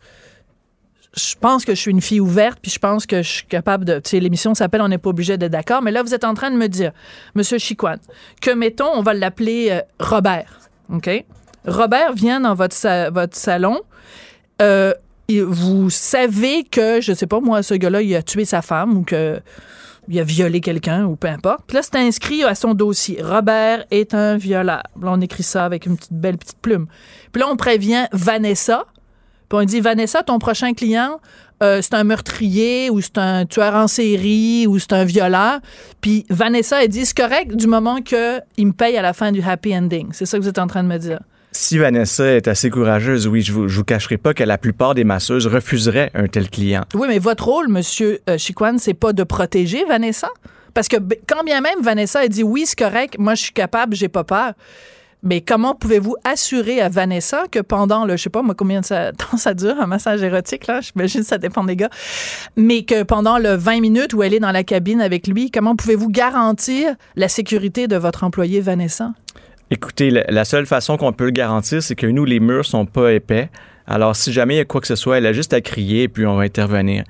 Speaker 1: je pense que je suis une fille ouverte, puis je pense que je suis capable de... Tu sais, l'émission s'appelle On n'est pas obligé d'être d'accord, mais là, vous êtes en train de me dire, Monsieur Chiquan, que, mettons, on va l'appeler Robert, Robert vient dans votre, sa- votre salon, euh, vous savez que, je sais pas moi, ce gars-là, il a tué sa femme ou que il a violé quelqu'un ou peu importe. Puis là, c'est inscrit à son dossier. Robert est un violeur. Là, on écrit ça avec une petite belle petite plume. Puis là, on prévient Vanessa. Puis on dit Vanessa, ton prochain client, euh, c'est un meurtrier ou c'est un tueur en série ou c'est un violeur. Puis Vanessa, elle dit c'est correct du moment qu'il me paye à la fin du happy ending. C'est ça que vous êtes en train de me dire.
Speaker 5: Si Vanessa est assez courageuse, oui, je vous, je vous cacherai pas que la plupart des masseuses refuseraient un tel client.
Speaker 1: Oui, mais votre rôle, Monsieur euh, Chiquan, c'est pas de protéger Vanessa? Parce que quand bien même Vanessa a dit oui, c'est correct, moi je suis capable, j'ai pas peur. Mais comment pouvez-vous assurer à Vanessa que pendant le, je sais pas combien de <laughs> temps ça dure, un massage érotique, là, j'imagine ça dépend des gars, mais que pendant le 20 minutes où elle est dans la cabine avec lui, comment pouvez-vous garantir la sécurité de votre employée Vanessa?
Speaker 5: Écoutez, la seule façon qu'on peut le garantir, c'est que nous, les murs sont pas épais. Alors, si jamais il y a quoi que ce soit, elle a juste à crier et puis on va intervenir.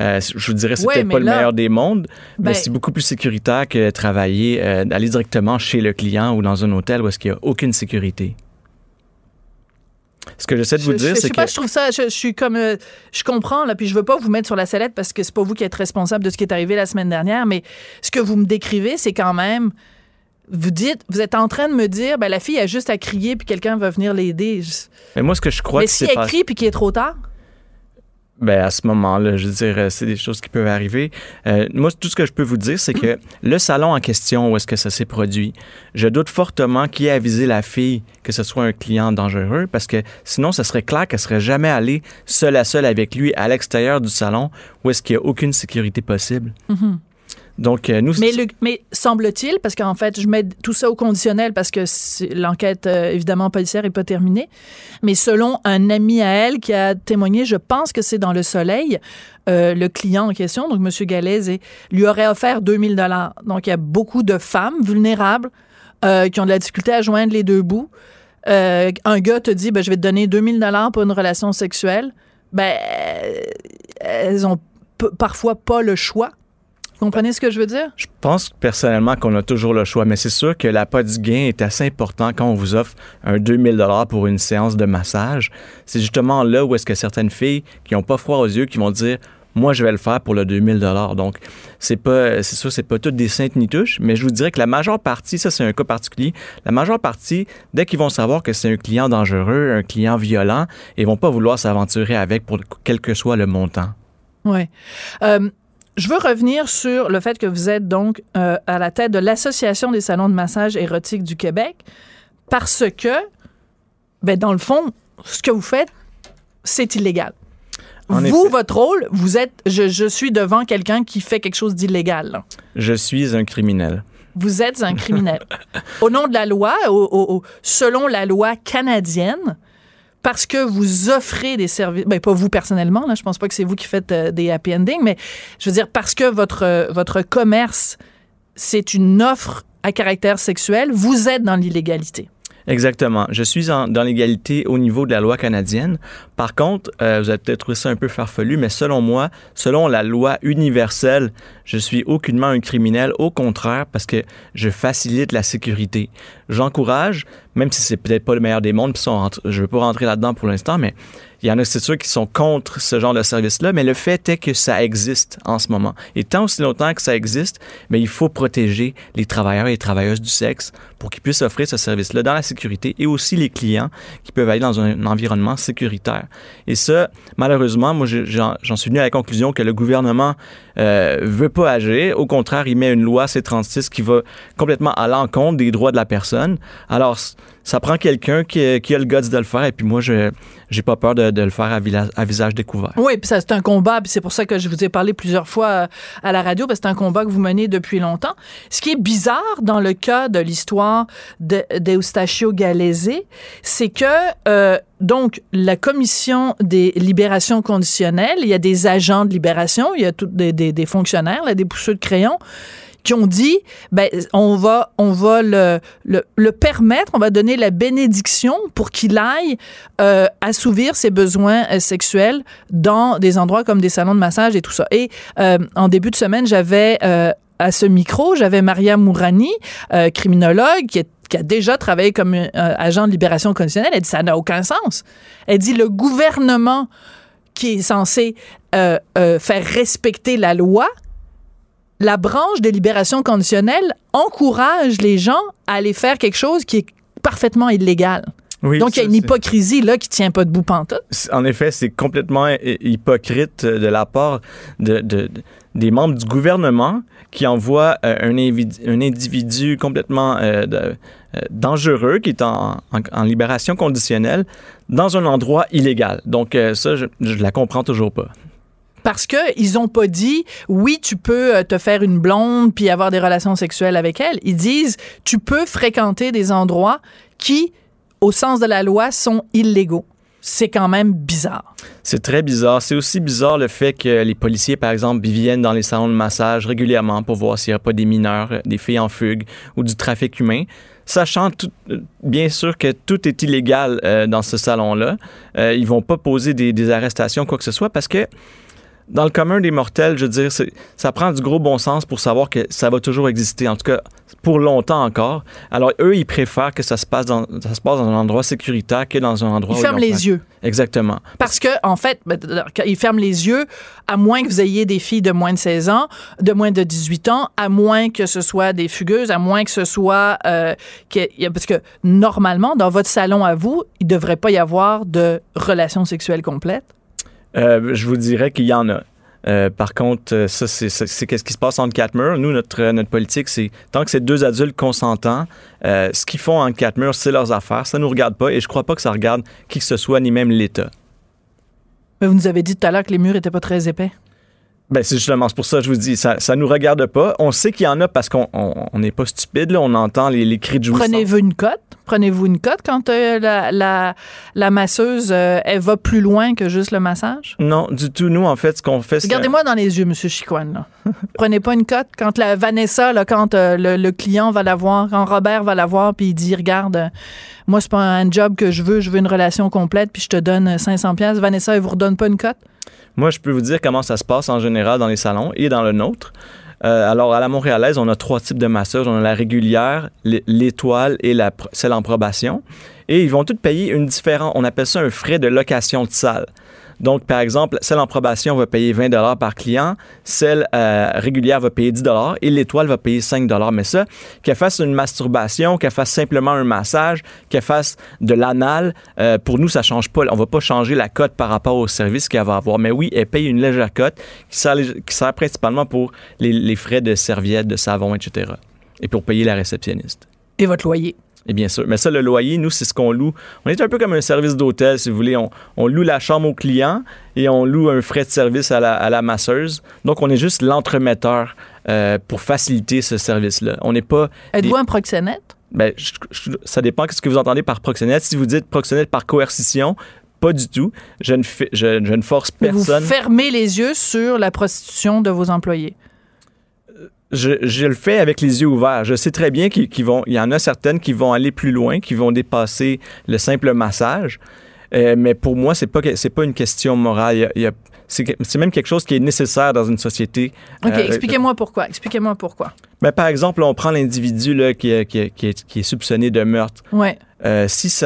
Speaker 5: Euh, je vous dirais, c'est
Speaker 1: Ouais,
Speaker 5: peut-être
Speaker 1: mais
Speaker 5: pas le meilleur des mondes,
Speaker 1: Ben-
Speaker 5: mais c'est beaucoup plus sécuritaire que travailler, euh, d'aller directement chez le client ou dans un hôtel où est-ce qu'il n'y a aucune sécurité. Ce que j'essaie de vous
Speaker 1: je,
Speaker 5: dire, c'est
Speaker 1: sais
Speaker 5: que...
Speaker 1: pas, je trouve ça, je, je suis comme, euh, je comprends là, puis je veux pas vous mettre sur la sellette parce que c'est pas vous qui êtes responsable de ce qui est arrivé la semaine dernière, mais ce que vous me décrivez, c'est quand même, vous dites, vous êtes en train de me dire, ben la fille a juste à crier puis quelqu'un va venir l'aider.
Speaker 5: Mais moi, ce que je crois
Speaker 1: Mais
Speaker 5: que
Speaker 1: si
Speaker 5: c'est
Speaker 1: elle
Speaker 5: pas...
Speaker 1: crie puis qu'il est trop tard,
Speaker 5: Ben, à ce moment-là, je veux dire, euh, c'est des choses qui peuvent arriver. Euh, moi, tout ce que je peux vous dire, c'est que le salon en question où est-ce que ça s'est produit, je doute fortement qui a avisé la fille que ce soit un client dangereux parce que sinon, ce serait clair qu'elle serait jamais allée seule à seule avec lui à l'extérieur du salon où est-ce qu'il n'y a aucune sécurité possible. Donc, euh, nous,
Speaker 1: mais, le- mais semble-t-il, parce qu'en fait, je mets tout ça au conditionnel parce que l'enquête, euh, évidemment, policière n'est pas terminée. Mais selon un ami à elle qui a témoigné, je pense que c'est dans Le Soleil, euh, le client en question, donc M. Galaise, lui aurait offert 2000 dollars. Donc, il y a beaucoup de femmes vulnérables euh, qui ont de la difficulté à joindre les deux bouts. Un gars te dit, ben, je vais te donner 2000 dollars pour une relation sexuelle. Ben, elles ont parfois pas le choix. Vous comprenez ce que je veux dire?
Speaker 5: Je pense personnellement qu'on a toujours le choix, mais c'est sûr que l'appât du gain est assez important quand on vous offre un 2000 dollars pour une séance de massage. C'est justement là où est-ce que certaines filles qui n'ont pas froid aux yeux qui vont dire moi je vais le faire pour le 2000 dollars. Donc c'est pas c'est sûr c'est pas toutes des saintes ni touches, mais je vous dirais que la majeure partie ça c'est un cas particulier. La majeure partie dès qu'ils vont savoir que c'est un client dangereux, un client violent, ils vont pas vouloir s'aventurer avec pour quel que soit le montant.
Speaker 1: Oui. Euh, je veux revenir sur le fait que vous êtes donc euh, à la tête de l'Association des salons de massage érotique du Québec parce que, ben, dans le fond, ce que vous faites, c'est illégal.
Speaker 5: En
Speaker 1: vous,
Speaker 5: effet.
Speaker 1: votre rôle, vous êtes, je, je suis devant quelqu'un qui fait quelque chose d'illégal.
Speaker 5: Je suis un criminel.
Speaker 1: vous êtes un criminel. <laughs> au nom de la loi, au- au- au- selon la loi canadienne, parce que vous offrez des services, ben pas vous personnellement, là, je pense pas que c'est vous qui faites euh, des happy endings, mais je veux dire parce que votre euh, votre commerce c'est une offre à caractère sexuel, vous êtes dans l'illégalité.
Speaker 5: Exactement. Je suis en- dans l'égalité au niveau de la loi canadienne. Par contre, euh, vous avez peut-être trouvé ça un peu farfelu, mais selon moi, selon la loi universelle, je suis aucunement un criminel. Au contraire, parce que je facilite la sécurité. J'encourage, même si c'est peut-être pas le meilleur des mondes, puis je veux pas rentrer là-dedans pour l'instant, mais il y en a, c'est sûr, qui sont contre ce genre de service-là, mais le fait est que ça existe en ce moment. Et tant aussi longtemps que ça existe, mais il faut protéger les travailleurs et les travailleuses du sexe pour qu'ils puissent offrir ce service-là dans la sécurité et aussi les clients qui peuvent aller dans un environnement sécuritaire. Et ça, malheureusement, moi, je- j'en suis venu à la conclusion que le gouvernement euh, veut pas agir. Au contraire, il met une loi C-36 qui va complètement à l'encontre des droits de la personne. Alors, ça prend quelqu'un qui, a le guts de le faire et puis moi, je j'ai pas peur de, de le faire à, visage découvert.
Speaker 1: Oui, puis ça c'est un combat, puis c'est pour ça que je vous ai parlé plusieurs fois euh, à la radio, parce que c'est un combat que vous menez depuis longtemps. Ce qui est bizarre dans le cas de l'histoire de- d'Eustachio Galese, c'est que euh, donc la commission des libérations conditionnelles, il y a des agents de libération, il y a des, fonctionnaires, des pousseux de crayon qui ont dit ben on va on va le, le, permettre, on va donner la bénédiction pour qu'il aille euh, assouvir ses besoins euh, sexuels dans des endroits comme des salons de massage et tout ça. Et euh, en début de semaine, j'avais à ce micro, j'avais Maria Mourani, criminologue, qui a déjà travaillé comme agent de libération conditionnelle, elle dit ça n'a aucun sens. Elle dit le gouvernement qui est censé faire respecter la loi la branche de libération conditionnelle encourage les gens à aller faire quelque chose qui est parfaitement illégal.
Speaker 5: Oui,
Speaker 1: Donc, il y a une hypocrisie là qui tient pas debout pantoute.
Speaker 5: En effet, c'est complètement hy- hypocrite de la part de, de- de- des membres du gouvernement qui envoient euh, un, individu, un individu complètement euh, euh, dangereux, qui est en, en- en libération conditionnelle, dans un endroit illégal. Donc, euh, ça, je, je la comprends toujours pas.
Speaker 1: Parce que ils ont pas dit oui, tu peux euh, te faire une blonde puis avoir des relations sexuelles avec elle. Ils disent tu peux fréquenter des endroits qui, au sens de la loi, sont illégaux. C'est quand même bizarre.
Speaker 5: C'est très bizarre. C'est aussi bizarre le fait que les policiers, par exemple, viennent dans les salons de massage régulièrement pour voir s'il n'y a pas des mineurs, euh, des filles en fugue ou du trafic humain. Sachant euh, bien sûr que tout est illégal euh, dans ce salon-là, euh, ils vont pas poser des, des arrestations, quoi que ce soit, parce que dans le commun des mortels, je veux dire, ça prend du gros bon sens pour savoir que ça va toujours exister, en tout cas pour longtemps encore. Alors eux, ils préfèrent que ça se passe dans, ça se passe dans un endroit sécuritaire que dans un endroit
Speaker 1: Ils
Speaker 5: où
Speaker 1: ferment les yeux.
Speaker 5: Exactement.
Speaker 1: Parce que, en fait, ben, ils ferment les yeux, à moins que vous ayez des filles de moins de 16 ans, de moins de 18 ans, à moins que ce soit des fugueuses, à moins que ce soit... euh, parce que, normalement, dans votre salon à vous, il ne devrait pas y avoir de relations sexuelles complètes.
Speaker 5: Euh, je vous dirais qu'il y en a. Euh, par contre, euh, ça, c'est qu'est-ce qui se passe entre quatre murs. Nous, notre, notre politique, c'est tant que c'est deux adultes consentants, ce qu'ils font entre quatre murs, c'est leurs affaires. Ça nous regarde pas et je crois pas que ça regarde qui que ce soit, ni même l'État.
Speaker 1: Mais vous nous avez dit tout à l'heure que les murs étaient pas très épais.
Speaker 5: Ben, c'est justement c'est pour ça que je vous dis, ça, ça nous regarde pas. On sait qu'il y en a parce qu'on on on n'est pas stupide, là. On entend les, les cris de jouissance.
Speaker 1: Prenez-vous une cote? Prenez-vous une cote quand euh, la, la, la masseuse, euh, elle va plus loin que juste le massage?
Speaker 5: Non, du tout. Nous, en fait, ce qu'on fait, c'est...
Speaker 1: Regardez-moi dans les yeux, Monsieur Chicoine. <laughs> Prenez pas une cote. Quand la Vanessa, là, quand euh, le, le client va la voir, quand Robert va la voir, puis il dit, regarde, moi, c'est pas un job que je veux, je veux une relation complète, puis je te donne 500 pièces. Vanessa, elle vous redonne pas une cote?
Speaker 5: Moi, je peux vous dire comment ça se passe en général dans les salons et dans le nôtre. Euh, alors, à la Montréalaise, on a trois types de masseurs. On a la régulière, l'étoile et la, celle en probation. Et ils vont toutes payer une différence. On appelle ça un frais de location de salle. Donc, par exemple, celle en probation va payer 20 par client, celle euh, régulière va payer 10 et l'étoile va payer 5 Mais ça, qu'elle fasse une masturbation, qu'elle fasse simplement un massage, qu'elle fasse de l'anal, euh, pour nous, ça change pas. On va pas changer la cote par rapport au service qu'elle va avoir. Mais oui, elle paye une légère cote qui sert, qui sert principalement pour les, les frais de serviettes, de savon, etc. Et pour payer la réceptionniste.
Speaker 1: Et votre loyer?
Speaker 5: Et bien sûr. Mais ça, le loyer, nous, c'est ce qu'on loue. On est un peu comme un service d'hôtel, si vous voulez. On, on, loue la chambre au client et on loue un frais de service à la, à la masseuse. Donc, on est juste l'entremetteur euh, pour faciliter ce service-là. On n'est pas.
Speaker 1: Êtes-vous un proxénète?
Speaker 5: Ben, je, je, ça dépend de ce que vous entendez par proxénète. Si vous dites proxénète par coercition, pas du tout. Je ne, je ne force personne.
Speaker 1: Vous fermez les yeux sur la prostitution de vos employés.
Speaker 5: Je, je, le fais avec les yeux ouverts. Je sais très bien qu'il qu vont, il y en a certaines qui vont aller plus loin, qui vont dépasser le simple massage. Euh, mais pour moi, c'est pas c'est pas une question morale. C'est même quelque chose qui est nécessaire dans une société.
Speaker 1: OK, euh, expliquez-moi pourquoi. Expliquez-moi pourquoi.
Speaker 5: Ben, par exemple, on prend l'individu qui, qui, qui, est, qui est soupçonné de meurtre.
Speaker 1: Ouais.
Speaker 5: Euh, si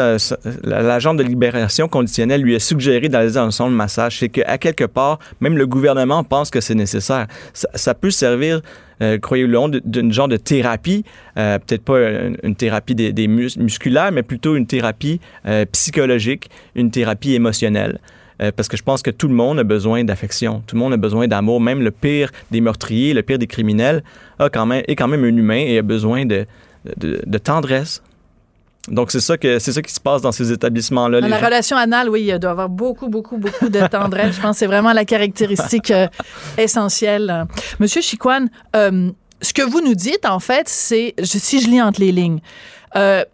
Speaker 5: l'agent de libération conditionnelle lui a suggéré d'aller dans de massage, c'est qu'à quelque part, même le gouvernement pense que c'est nécessaire. Ça, ça, peut servir, euh, croyez-le, d'une genre de thérapie, euh, peut-être pas une, thérapie des, des mus musculaires, mais plutôt une thérapie euh, psychologique, une thérapie émotionnelle. Parce que je pense que tout le monde a besoin d'affection, tout le monde a besoin d'amour, même le pire des meurtriers, le pire des criminels a quand même, est quand même un humain et a besoin de, de tendresse, donc, c'est ça, que, c'est ça qui se passe dans ces établissements-là.
Speaker 1: Dans la gens... relation anale, oui, il doit y avoir beaucoup, beaucoup, beaucoup de tendresse. Je pense que c'est vraiment la caractéristique euh, essentielle. Monsieur Chiquan, euh, ce que vous nous dites, en fait, c'est, si je lis entre les lignes, euh,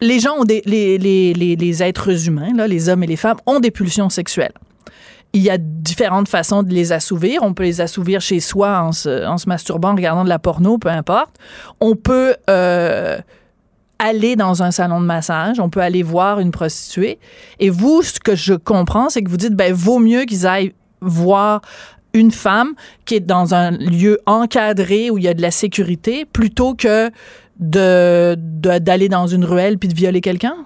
Speaker 1: les gens ont des, les, les, les, les êtres humains, là, les hommes et les femmes, ont des pulsions sexuelles il y a différentes façons de les assouvir. On peut les assouvir chez soi en se, en se masturbant, en regardant de la porno, peu importe. On peut euh, aller dans un salon de massage, on peut aller voir une prostituée. Et vous, ce que je comprends, c'est que vous dites, ben, vaut mieux qu'ils aillent voir une femme qui est dans un lieu encadré où il y a de la sécurité plutôt que de, d'aller dans une ruelle puis de violer quelqu'un?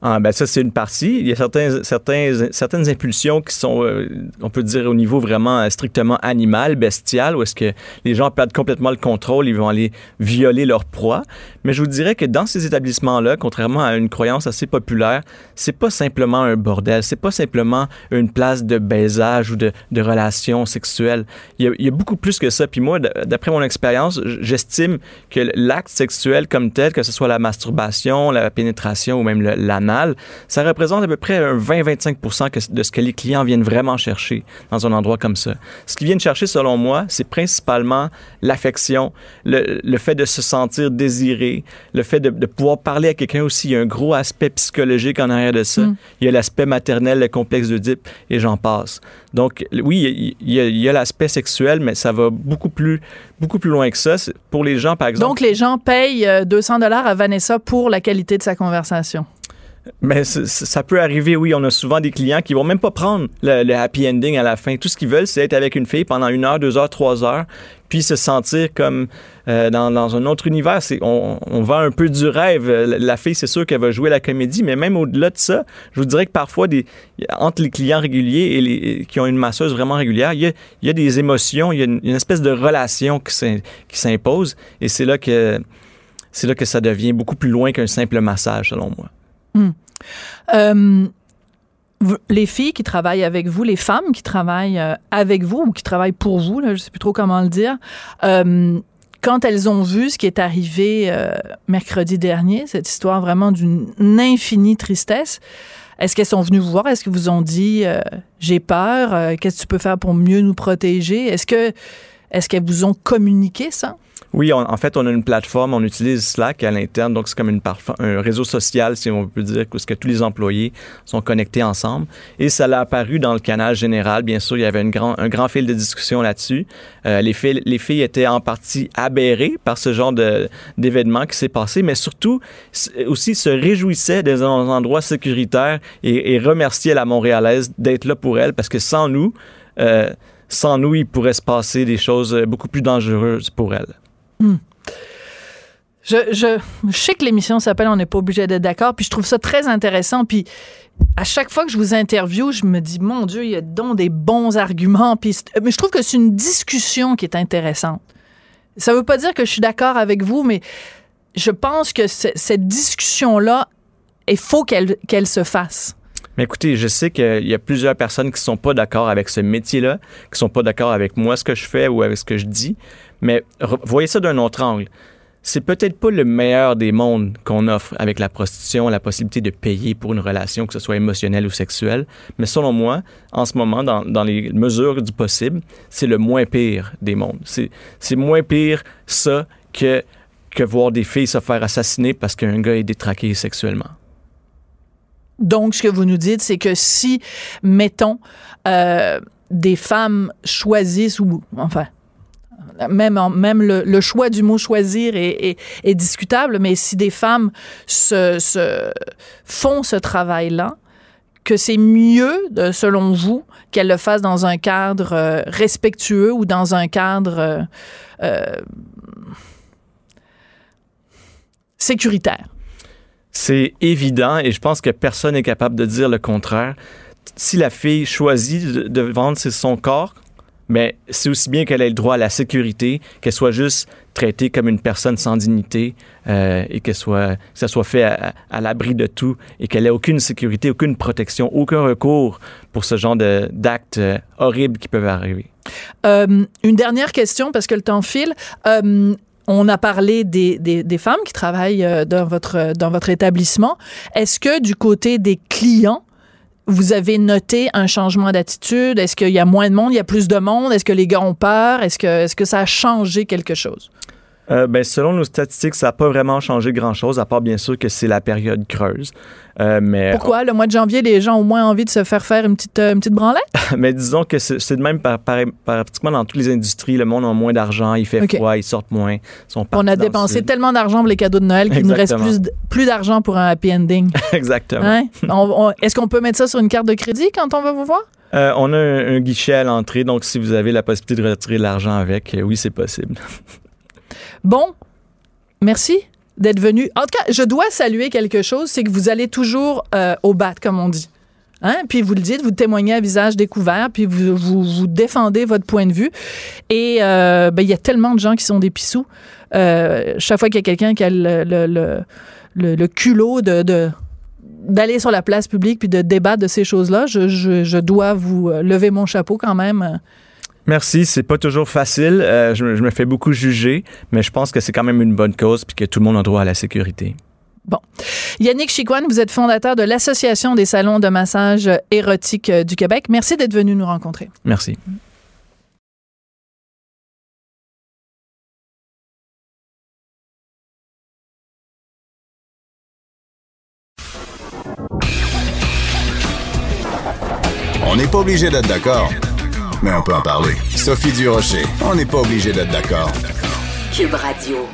Speaker 5: Ah, ben ça, c'est une partie. Il y a certains, certains, certaines impulsions qui sont, euh, on peut dire, au niveau vraiment strictement animal, bestial, où est-ce que les gens perdent complètement le contrôle, ils vont aller violer leur proie. Mais je vous dirais que dans ces établissements-là, contrairement à une croyance assez populaire, c'est pas simplement un bordel, c'est pas simplement une place de baisage ou de, de relations sexuelles. Il y, a, beaucoup plus que ça. Puis moi, d'après mon expérience, j'estime que l'acte sexuel comme tel, que ce soit la masturbation, la pénétration ou même le, ça représente à peu près un 20-25 de ce que les clients viennent vraiment chercher dans un endroit comme ça. Ce qu'ils viennent chercher, selon moi, c'est principalement l'affection, le, le, fait de se sentir désiré, le fait de, de pouvoir parler à quelqu'un aussi. Il y a un gros aspect psychologique en arrière de ça. Mm. Il y a l'aspect maternel, le complexe d'Oedipe, et j'en passe. Donc, oui, il y a, il y a l'aspect sexuel, mais ça va beaucoup plus, beaucoup plus loin que ça. Pour les gens, par exemple.
Speaker 1: Donc, les gens payent 200 dollars à Vanessa pour la qualité de sa conversation.
Speaker 5: Mais ça peut arriver, oui. On a souvent des clients qui vont même pas prendre le, happy ending à la fin. Tout ce qu'ils veulent, c'est être avec une fille pendant une heure, deux heures, trois heures, puis se sentir comme euh, dans, un autre univers. On, on vend un peu du rêve. La fille, c'est sûr qu'elle va jouer la comédie, mais même au-delà de ça, je vous dirais que parfois, entre les clients réguliers et qui ont une masseuse vraiment régulière, il y a, il y a des émotions, il y a une, une espèce de relation qui s'impose, et c'est là que c'est là que ça devient beaucoup plus loin qu'un simple massage, selon moi.
Speaker 1: Hum. Euh, les filles qui travaillent avec vous, les femmes qui travaillent euh, avec vous ou qui travaillent pour vous, là, je sais plus trop comment le dire, euh, quand elles ont vu ce qui est arrivé mercredi dernier, cette histoire vraiment d'une infinie tristesse, est-ce qu'elles sont venues vous voir? Est-ce que vous ont dit j'ai peur, qu'est-ce que tu peux faire pour mieux nous protéger? Est-ce que est-ce qu'elles vous ont communiqué ça?
Speaker 5: Oui, en fait, on a une plateforme, on utilise Slack à l'interne, donc c'est comme une un réseau social, si on peut dire, parce que tous les employés sont connectés ensemble. Et ça l'a apparu dans le canal général. Bien sûr, il y avait une grand, un grand fil de discussion là-dessus. Euh, les, filles, les filles étaient en partie aberrées par ce genre d'événement qui s'est passé, mais surtout aussi se réjouissaient des endroits sécuritaires et, et remerciaient la Montréalaise d'être là pour elle, parce que sans nous, euh, sans nous, il pourrait se passer des choses beaucoup plus dangereuses pour elle.
Speaker 1: Hmm. Je, sais que l'émission s'appelle On n'est pas obligé d'être d'accord, puis je trouve ça très intéressant. Puis à chaque fois que je vous interviewe, je me dis, mon Dieu, il y a donc des bons arguments. Puis, mais je trouve que c'est une discussion qui est intéressante. Ça ne veut pas dire que je suis d'accord avec vous, mais je pense que cette discussion-là, il faut qu'elle qu se fasse.
Speaker 5: Mais écoutez, je sais qu'il y a plusieurs personnes qui sont pas d'accord avec ce métier-là, qui sont pas d'accord avec moi, ce que je fais ou avec ce que je dis. Mais voyez ça d'un autre angle. c'est peut-être pas le meilleur des mondes qu'on offre avec la prostitution, la possibilité de payer pour une relation, que ce soit émotionnelle ou sexuelle. Mais selon moi, en ce moment, dans, dans les mesures du possible, c'est le moins pire des mondes. C'est, moins pire ça que, que voir des filles se faire assassiner parce qu'un gars est détraqué sexuellement.
Speaker 1: Donc, ce que vous nous dites, c'est que si, mettons, euh, des femmes choisissent, ou enfin, même, le, choix du mot choisir est, discutable, mais si des femmes se, font ce travail-là, que c'est mieux, selon vous, qu'elles le fassent dans un cadre euh, respectueux ou dans un cadre euh, euh, sécuritaire?
Speaker 5: C'est évident et je pense que personne n'est capable de dire le contraire. Si la fille choisit de vendre son corps, mais c'est aussi bien qu'elle ait le droit à la sécurité, qu'elle soit juste traitée comme une personne sans dignité euh, et que, soit, que ça soit fait à, l'abri de tout et qu'elle ait aucune sécurité, aucune protection, aucun recours pour ce genre d'actes euh, horribles qui peuvent arriver.
Speaker 1: Euh, une dernière question, parce que le temps file. on a parlé des, des, des, femmes qui travaillent dans votre, dans votre établissement. Est-ce que du côté des clients, vous avez noté un changement d'attitude? Est-ce qu'il y a moins de monde? Il y a plus de monde? Est-ce que les gars ont peur? Est-ce que, est-ce que ça a changé quelque chose?
Speaker 5: Euh, ben, selon nos statistiques, ça n'a pas vraiment changé grand-chose, à part bien sûr que c'est la période creuse. Euh, mais
Speaker 1: Pourquoi? Le mois de janvier, les gens ont moins envie de se faire faire une petite, euh, une petite branlette? <laughs>
Speaker 5: mais disons que c'est de même par, pratiquement dans toutes les industries. Le monde a moins d'argent, il fait froid, ils sortent moins. Sont
Speaker 1: On a dépensé tellement d'argent pour les cadeaux de Noël qu'il nous reste plus, plus d'argent pour un happy ending. <laughs>
Speaker 5: Exactement.
Speaker 1: Hein? Est-ce qu'on peut mettre ça sur une carte de crédit quand on va vous voir?
Speaker 5: on a un, guichet à l'entrée, donc si vous avez la possibilité de retirer l'argent avec, oui, c'est possible. <laughs>
Speaker 1: Bon, merci d'être venu. En tout cas, je dois saluer quelque chose, c'est que vous allez toujours euh, au bat, comme on dit. Hein? Puis vous le dites, vous témoignez à visage découvert, puis vous, défendez votre point de vue. Et euh, ben, il y a tellement de gens qui sont des pissous. Euh, chaque fois qu'il y a quelqu'un qui a le, culot d'aller sur la place publique puis de débattre de ces choses-là, je, dois vous lever mon chapeau quand même.
Speaker 5: Merci. C'est pas toujours facile. Euh, je, me fais beaucoup juger, mais je pense que c'est quand même une bonne cause puis que tout le monde a droit à la sécurité.
Speaker 1: Bon. Yannick Chicoine, vous êtes fondateur de l'Association des salons de massage érotique euh, du Québec. Merci d'être venu nous rencontrer.
Speaker 5: Merci.
Speaker 3: On n'est pas obligé d'être d'accord mais on peut en parler. Sophie Durocher, on n'est pas obligé d'être d'accord.
Speaker 2: Cube Radio.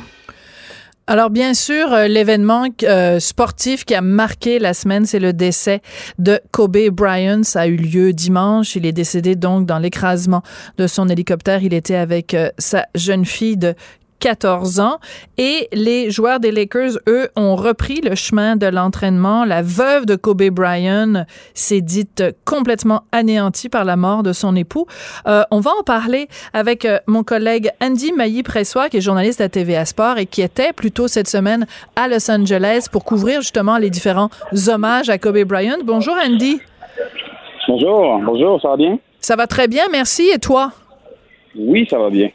Speaker 1: Alors bien sûr, euh, l'événement euh, sportif qui a marqué la semaine, c'est le décès de Kobe Bryant. Ça a eu lieu dimanche. Il est décédé donc dans l'écrasement de son hélicoptère. Il était avec euh, sa jeune fille de 14 ans. Et les joueurs des Lakers, eux, ont repris le chemin de l'entraînement. La veuve de Kobe Bryant s'est dite complètement anéantie par la mort de son époux. Euh, on va en parler avec euh, mon collègue Andy Mailly-Pressois, qui est journaliste à TVA Sport et qui était plutôt cette semaine à Los Angeles pour couvrir justement les différents hommages à Kobe Bryant. Bonjour Andy.
Speaker 6: Bonjour, bonjour, ça va bien?
Speaker 1: Ça va très bien, merci. Et toi?
Speaker 6: Oui, ça va bien.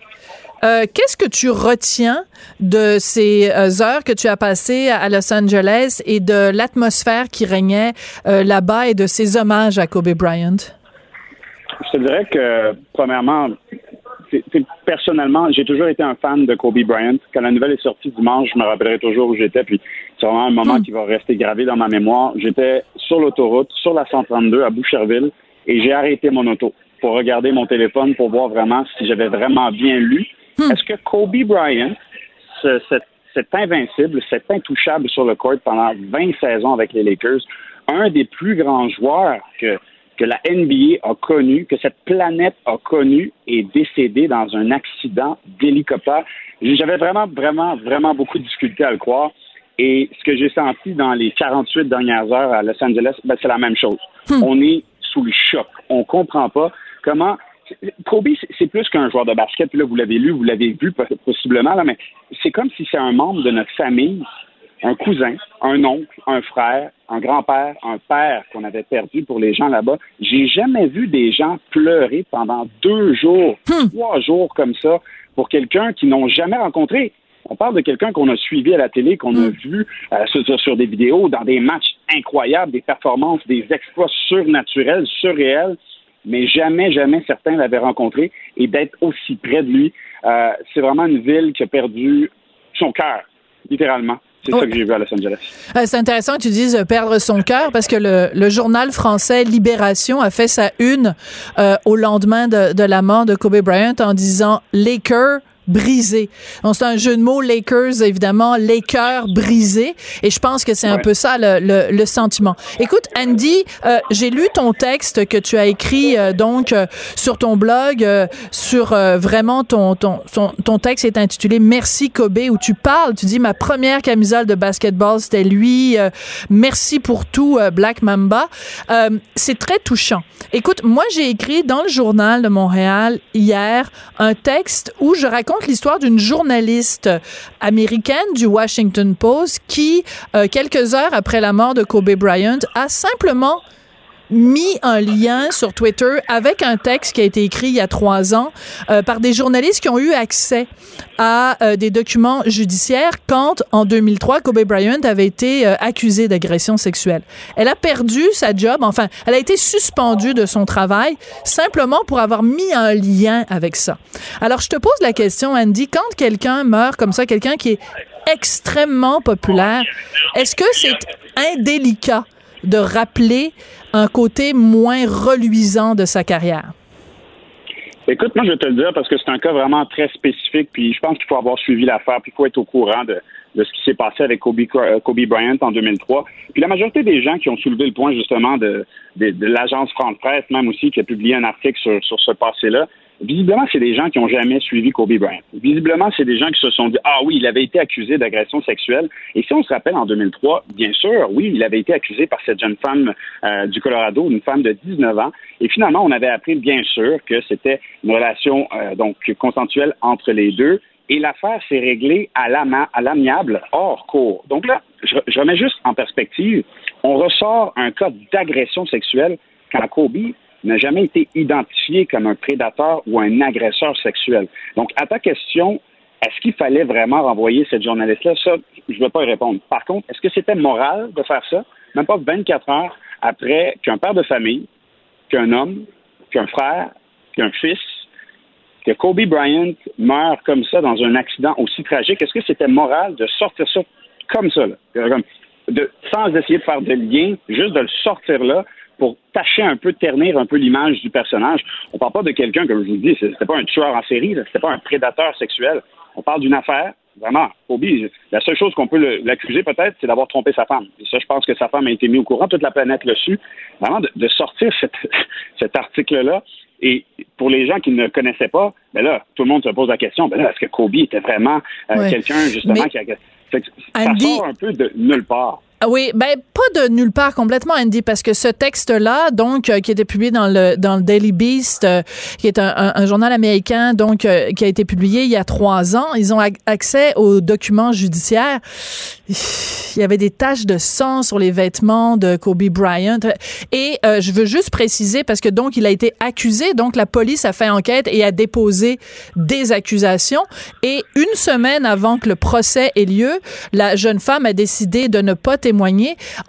Speaker 1: Euh, qu'est-ce que tu retiens de ces euh, heures que tu as passées à Los Angeles et de l'atmosphère qui régnait euh, là-bas et de ces hommages à Kobe Bryant?
Speaker 6: Je te dirais que, premièrement, personnellement, j'ai toujours été un fan de Kobe Bryant. Quand la nouvelle est sortie dimanche, je me rappellerai toujours où j'étais. Puis c'est vraiment un moment hmm. qui va rester gravé dans ma mémoire. J'étais sur l'autoroute, sur la 132 à Boucherville, et j'ai arrêté mon auto pour regarder mon téléphone pour voir vraiment si j'avais vraiment bien lu Hmm. Est-ce que Kobe Bryant, cet, invincible, cet intouchable sur le court pendant 20 saisons avec les Lakers, un des plus grands joueurs que, que la NBA a connu, que cette planète a connu, est décédé dans un accident d'hélicoptère? J'avais vraiment, vraiment, vraiment beaucoup de difficultés à le croire. Et ce que j'ai senti dans les 48 dernières heures à Los Angeles, ben, c'est la même chose. Hmm. On est sous le choc. On comprend pas comment Kobe, c'est plus qu'un joueur de basket. là, vous l'avez lu, vous l'avez vu possiblement, là, mais c'est comme si c'est un membre de notre famille, un cousin, un oncle, un frère, un grand-père, un père qu'on avait perdu pour les gens là-bas. J'ai jamais vu des gens pleurer pendant deux jours, hmm. trois jours comme ça pour quelqu'un qu'ils n'ont jamais rencontré. On parle de quelqu'un qu'on a suivi à la télé, qu'on a mm. vu euh, sur, des vidéos, dans des matchs incroyables, des performances, des exploits surnaturels, surréels, mais jamais, jamais certains l'avaient rencontré. Et d'être aussi près de lui, euh, c'est vraiment une ville qui a perdu son cœur, littéralement. C'est ça que j'ai vu à Los Angeles.
Speaker 1: Euh, c'est intéressant que tu dises euh, perdre son cœur parce que le, le, journal français Libération a fait sa une euh, au lendemain de, de, la mort de Kobe Bryant en disant Laker brisé. Donc, c'est un jeu de mots, Lakers, évidemment, les cœurs brisés. Et je pense que c'est un peu ça le, le, sentiment. Écoute, Andy, euh, j'ai lu ton texte que tu as écrit euh, donc euh, sur ton blog, sur vraiment ton, ton, ton, ton, texte est intitulé Merci Kobe, où tu parles, tu dis ma première camisole de basketball, c'était lui. merci pour tout, Black Mamba. c'est très touchant. Écoute, moi, j'ai écrit dans le journal de Montréal hier un texte où je raconte l'histoire d'une journaliste américaine du Washington Post qui, euh, quelques heures après la mort de Kobe Bryant, a simplement mis un lien sur Twitter avec un texte qui a été écrit il y a trois ans euh, par des journalistes qui ont eu accès à euh, des documents judiciaires quand, en 2003, Kobe Bryant avait été euh, accusé d'agression sexuelle. Elle a perdu sa job, enfin, elle a été suspendue de son travail simplement pour avoir mis un lien avec ça. Alors, je te pose la question, Andy, quand quelqu'un meurt comme ça, quelqu'un qui est extrêmement populaire, est-ce que c'est indélicat de rappeler un côté moins reluisant de sa carrière?
Speaker 6: Écoute, moi, je vais te le dire parce que c'est un cas vraiment très spécifique, puis je pense qu'il faut avoir suivi l'affaire, puis il faut être au courant de, de ce qui s'est passé avec Kobe, euh, Kobe Bryant en 2003. Puis la majorité des gens qui ont soulevé le point, justement, de, de, de l'agence France-Presse, même aussi, qui a publié un article sur, sur ce passé-là, Visiblement, c'est des gens qui n'ont jamais suivi Kobe Bryant. Visiblement, c'est des gens qui se sont dit Ah oui, il avait été accusé d'agression sexuelle. Et si on se rappelle en 2003, bien sûr, oui, il avait été accusé par cette jeune femme euh, du Colorado, une femme de 19 ans. Et finalement, on avait appris bien sûr que c'était une relation euh, donc consensuelle entre les deux. Et l'affaire s'est réglée à l'amiable hors cours. Donc là, je, je remets juste en perspective, on ressort un cas d'agression sexuelle quand Kobe n'a jamais été identifié comme un prédateur ou un agresseur sexuel. Donc, à ta question, est-ce qu'il fallait vraiment renvoyer cette journaliste-là? Ça, je ne vais pas répondre. Par contre, est-ce que c'était moral de faire ça? Même pas 24 heures après qu'un père de famille, qu'un homme, qu'un frère, qu'un fils, que Kobe Bryant meurt comme ça dans un accident aussi tragique, est-ce que c'était moral de sortir ça comme ça, de, sans essayer de faire de lien, juste de le sortir là, pour tâcher un peu, ternir un peu l'image du personnage. On parle pas de quelqu'un, comme je vous dis, c'était pas un tueur en série, c'était pas un prédateur sexuel. On parle d'une affaire, vraiment, Kobe, la seule chose qu'on peut l'accuser peut-être, c'est d'avoir trompé sa femme. Et ça, je pense que sa femme a été mise au courant, toute la planète le su. Vraiment, de, sortir <laughs> cet article-là. Et pour les gens qui ne le connaissaient pas, ben là, tout le monde se pose la question, ben là, est-ce que Kobe était vraiment euh, quelqu'un, justement, qui a... Ça sort un peu de nulle part.
Speaker 1: Ah oui, ben pas de nulle part complètement, Andy, parce que ce texte-là, donc, euh, qui était publié dans le dans le Daily Beast, euh, qui est un, journal américain, donc, euh, qui a été publié il y a trois ans, ils ont accès aux documents judiciaires. Il y avait des taches de sang sur les vêtements de Kobe Bryant. Et je veux juste préciser, parce que donc, il a été accusé, donc la police a fait enquête et a déposé des accusations. Et une semaine avant que le procès ait lieu, la jeune femme a décidé de ne pas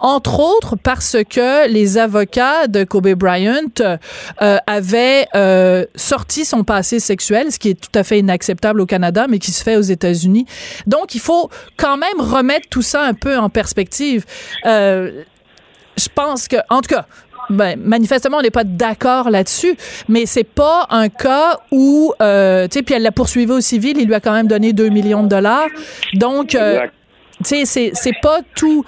Speaker 1: entre autres parce que les avocats de Kobe Bryant euh, avaient euh, sorti son passé sexuel, ce qui est tout à fait inacceptable au Canada, mais qui se fait aux États-Unis. Donc, il faut quand même remettre tout ça un peu en perspective. Euh, je pense que, en tout cas, ben, manifestement, on n'est pas d'accord là-dessus, mais c'est pas un cas où, tu sais, puis elle l'a poursuivi au civil, il lui a quand même donné 2 millions de dollars. Donc, tu sais, c'est pas tout.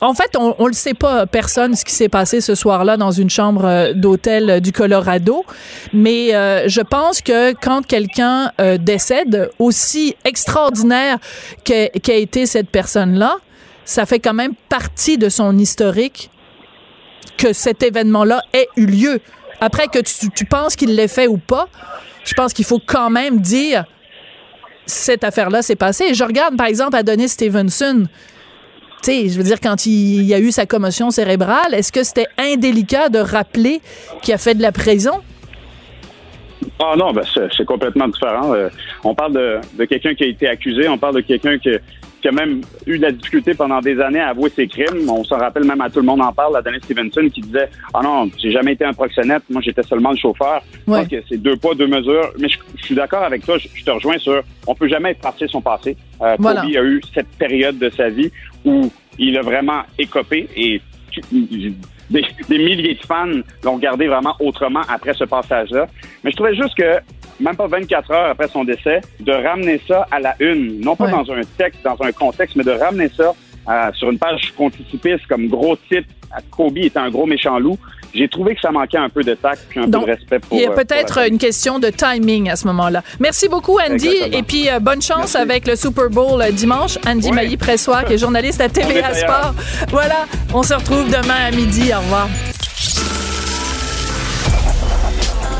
Speaker 1: En fait, on, on le sait pas, personne, ce qui s'est passé ce soir-là dans une chambre euh, d'hôtel du Colorado. Mais euh, je pense que quand quelqu'un euh, décède, aussi extraordinaire qu'a été cette personne-là, ça fait quand même partie de son historique que cet événement-là ait eu lieu. Après que tu, tu penses qu'il l'ait fait ou pas, je pense qu'il faut quand même dire cette affaire-là s'est passée. Je regarde, par exemple, Adonis Stevenson. Tu sais, je veux dire, quand il, y a eu sa commotion cérébrale, est-ce que c'était indélicat de rappeler qu'il a fait de la prison?
Speaker 6: Ah non, ben c'est complètement différent. Euh, on parle de, de quelqu'un qui a été accusé, on parle de quelqu'un qui, qui, a même eu de la difficulté pendant des années à avouer ses crimes. On se rappelle même à tout le monde en parle, la Dennis Stevenson qui disait Ah non, j'ai jamais été un proxénète, moi j'étais seulement le chauffeur. Que c'est deux poids, deux mesures. Mais je, suis d'accord avec toi, je, te rejoins sur on peut jamais effacer son passé. Euh, Kobe a eu cette période de sa vie où il a vraiment écopé et des, milliers de fans l'ont regardé vraiment autrement après ce passage-là. Mais je trouvais juste que, même pas 24 heures après son décès, de ramener ça à la une, non pas dans un texte, dans un contexte, mais de ramener ça euh, sur une page frontispicice comme gros titre, Kobe est un gros méchant loup. J'ai trouvé que ça manquait un peu de tact puis un peu de respect pour.
Speaker 1: Il y a euh, peut-être une question de timing à ce moment-là. Merci beaucoup, Andy. Et puis, euh, bonne chance avec le Super Bowl dimanche. Andy oui. Mailly-Pressoir, qui est journaliste à <laughs> TVA Sport. Voilà, on se retrouve demain à midi. Au revoir.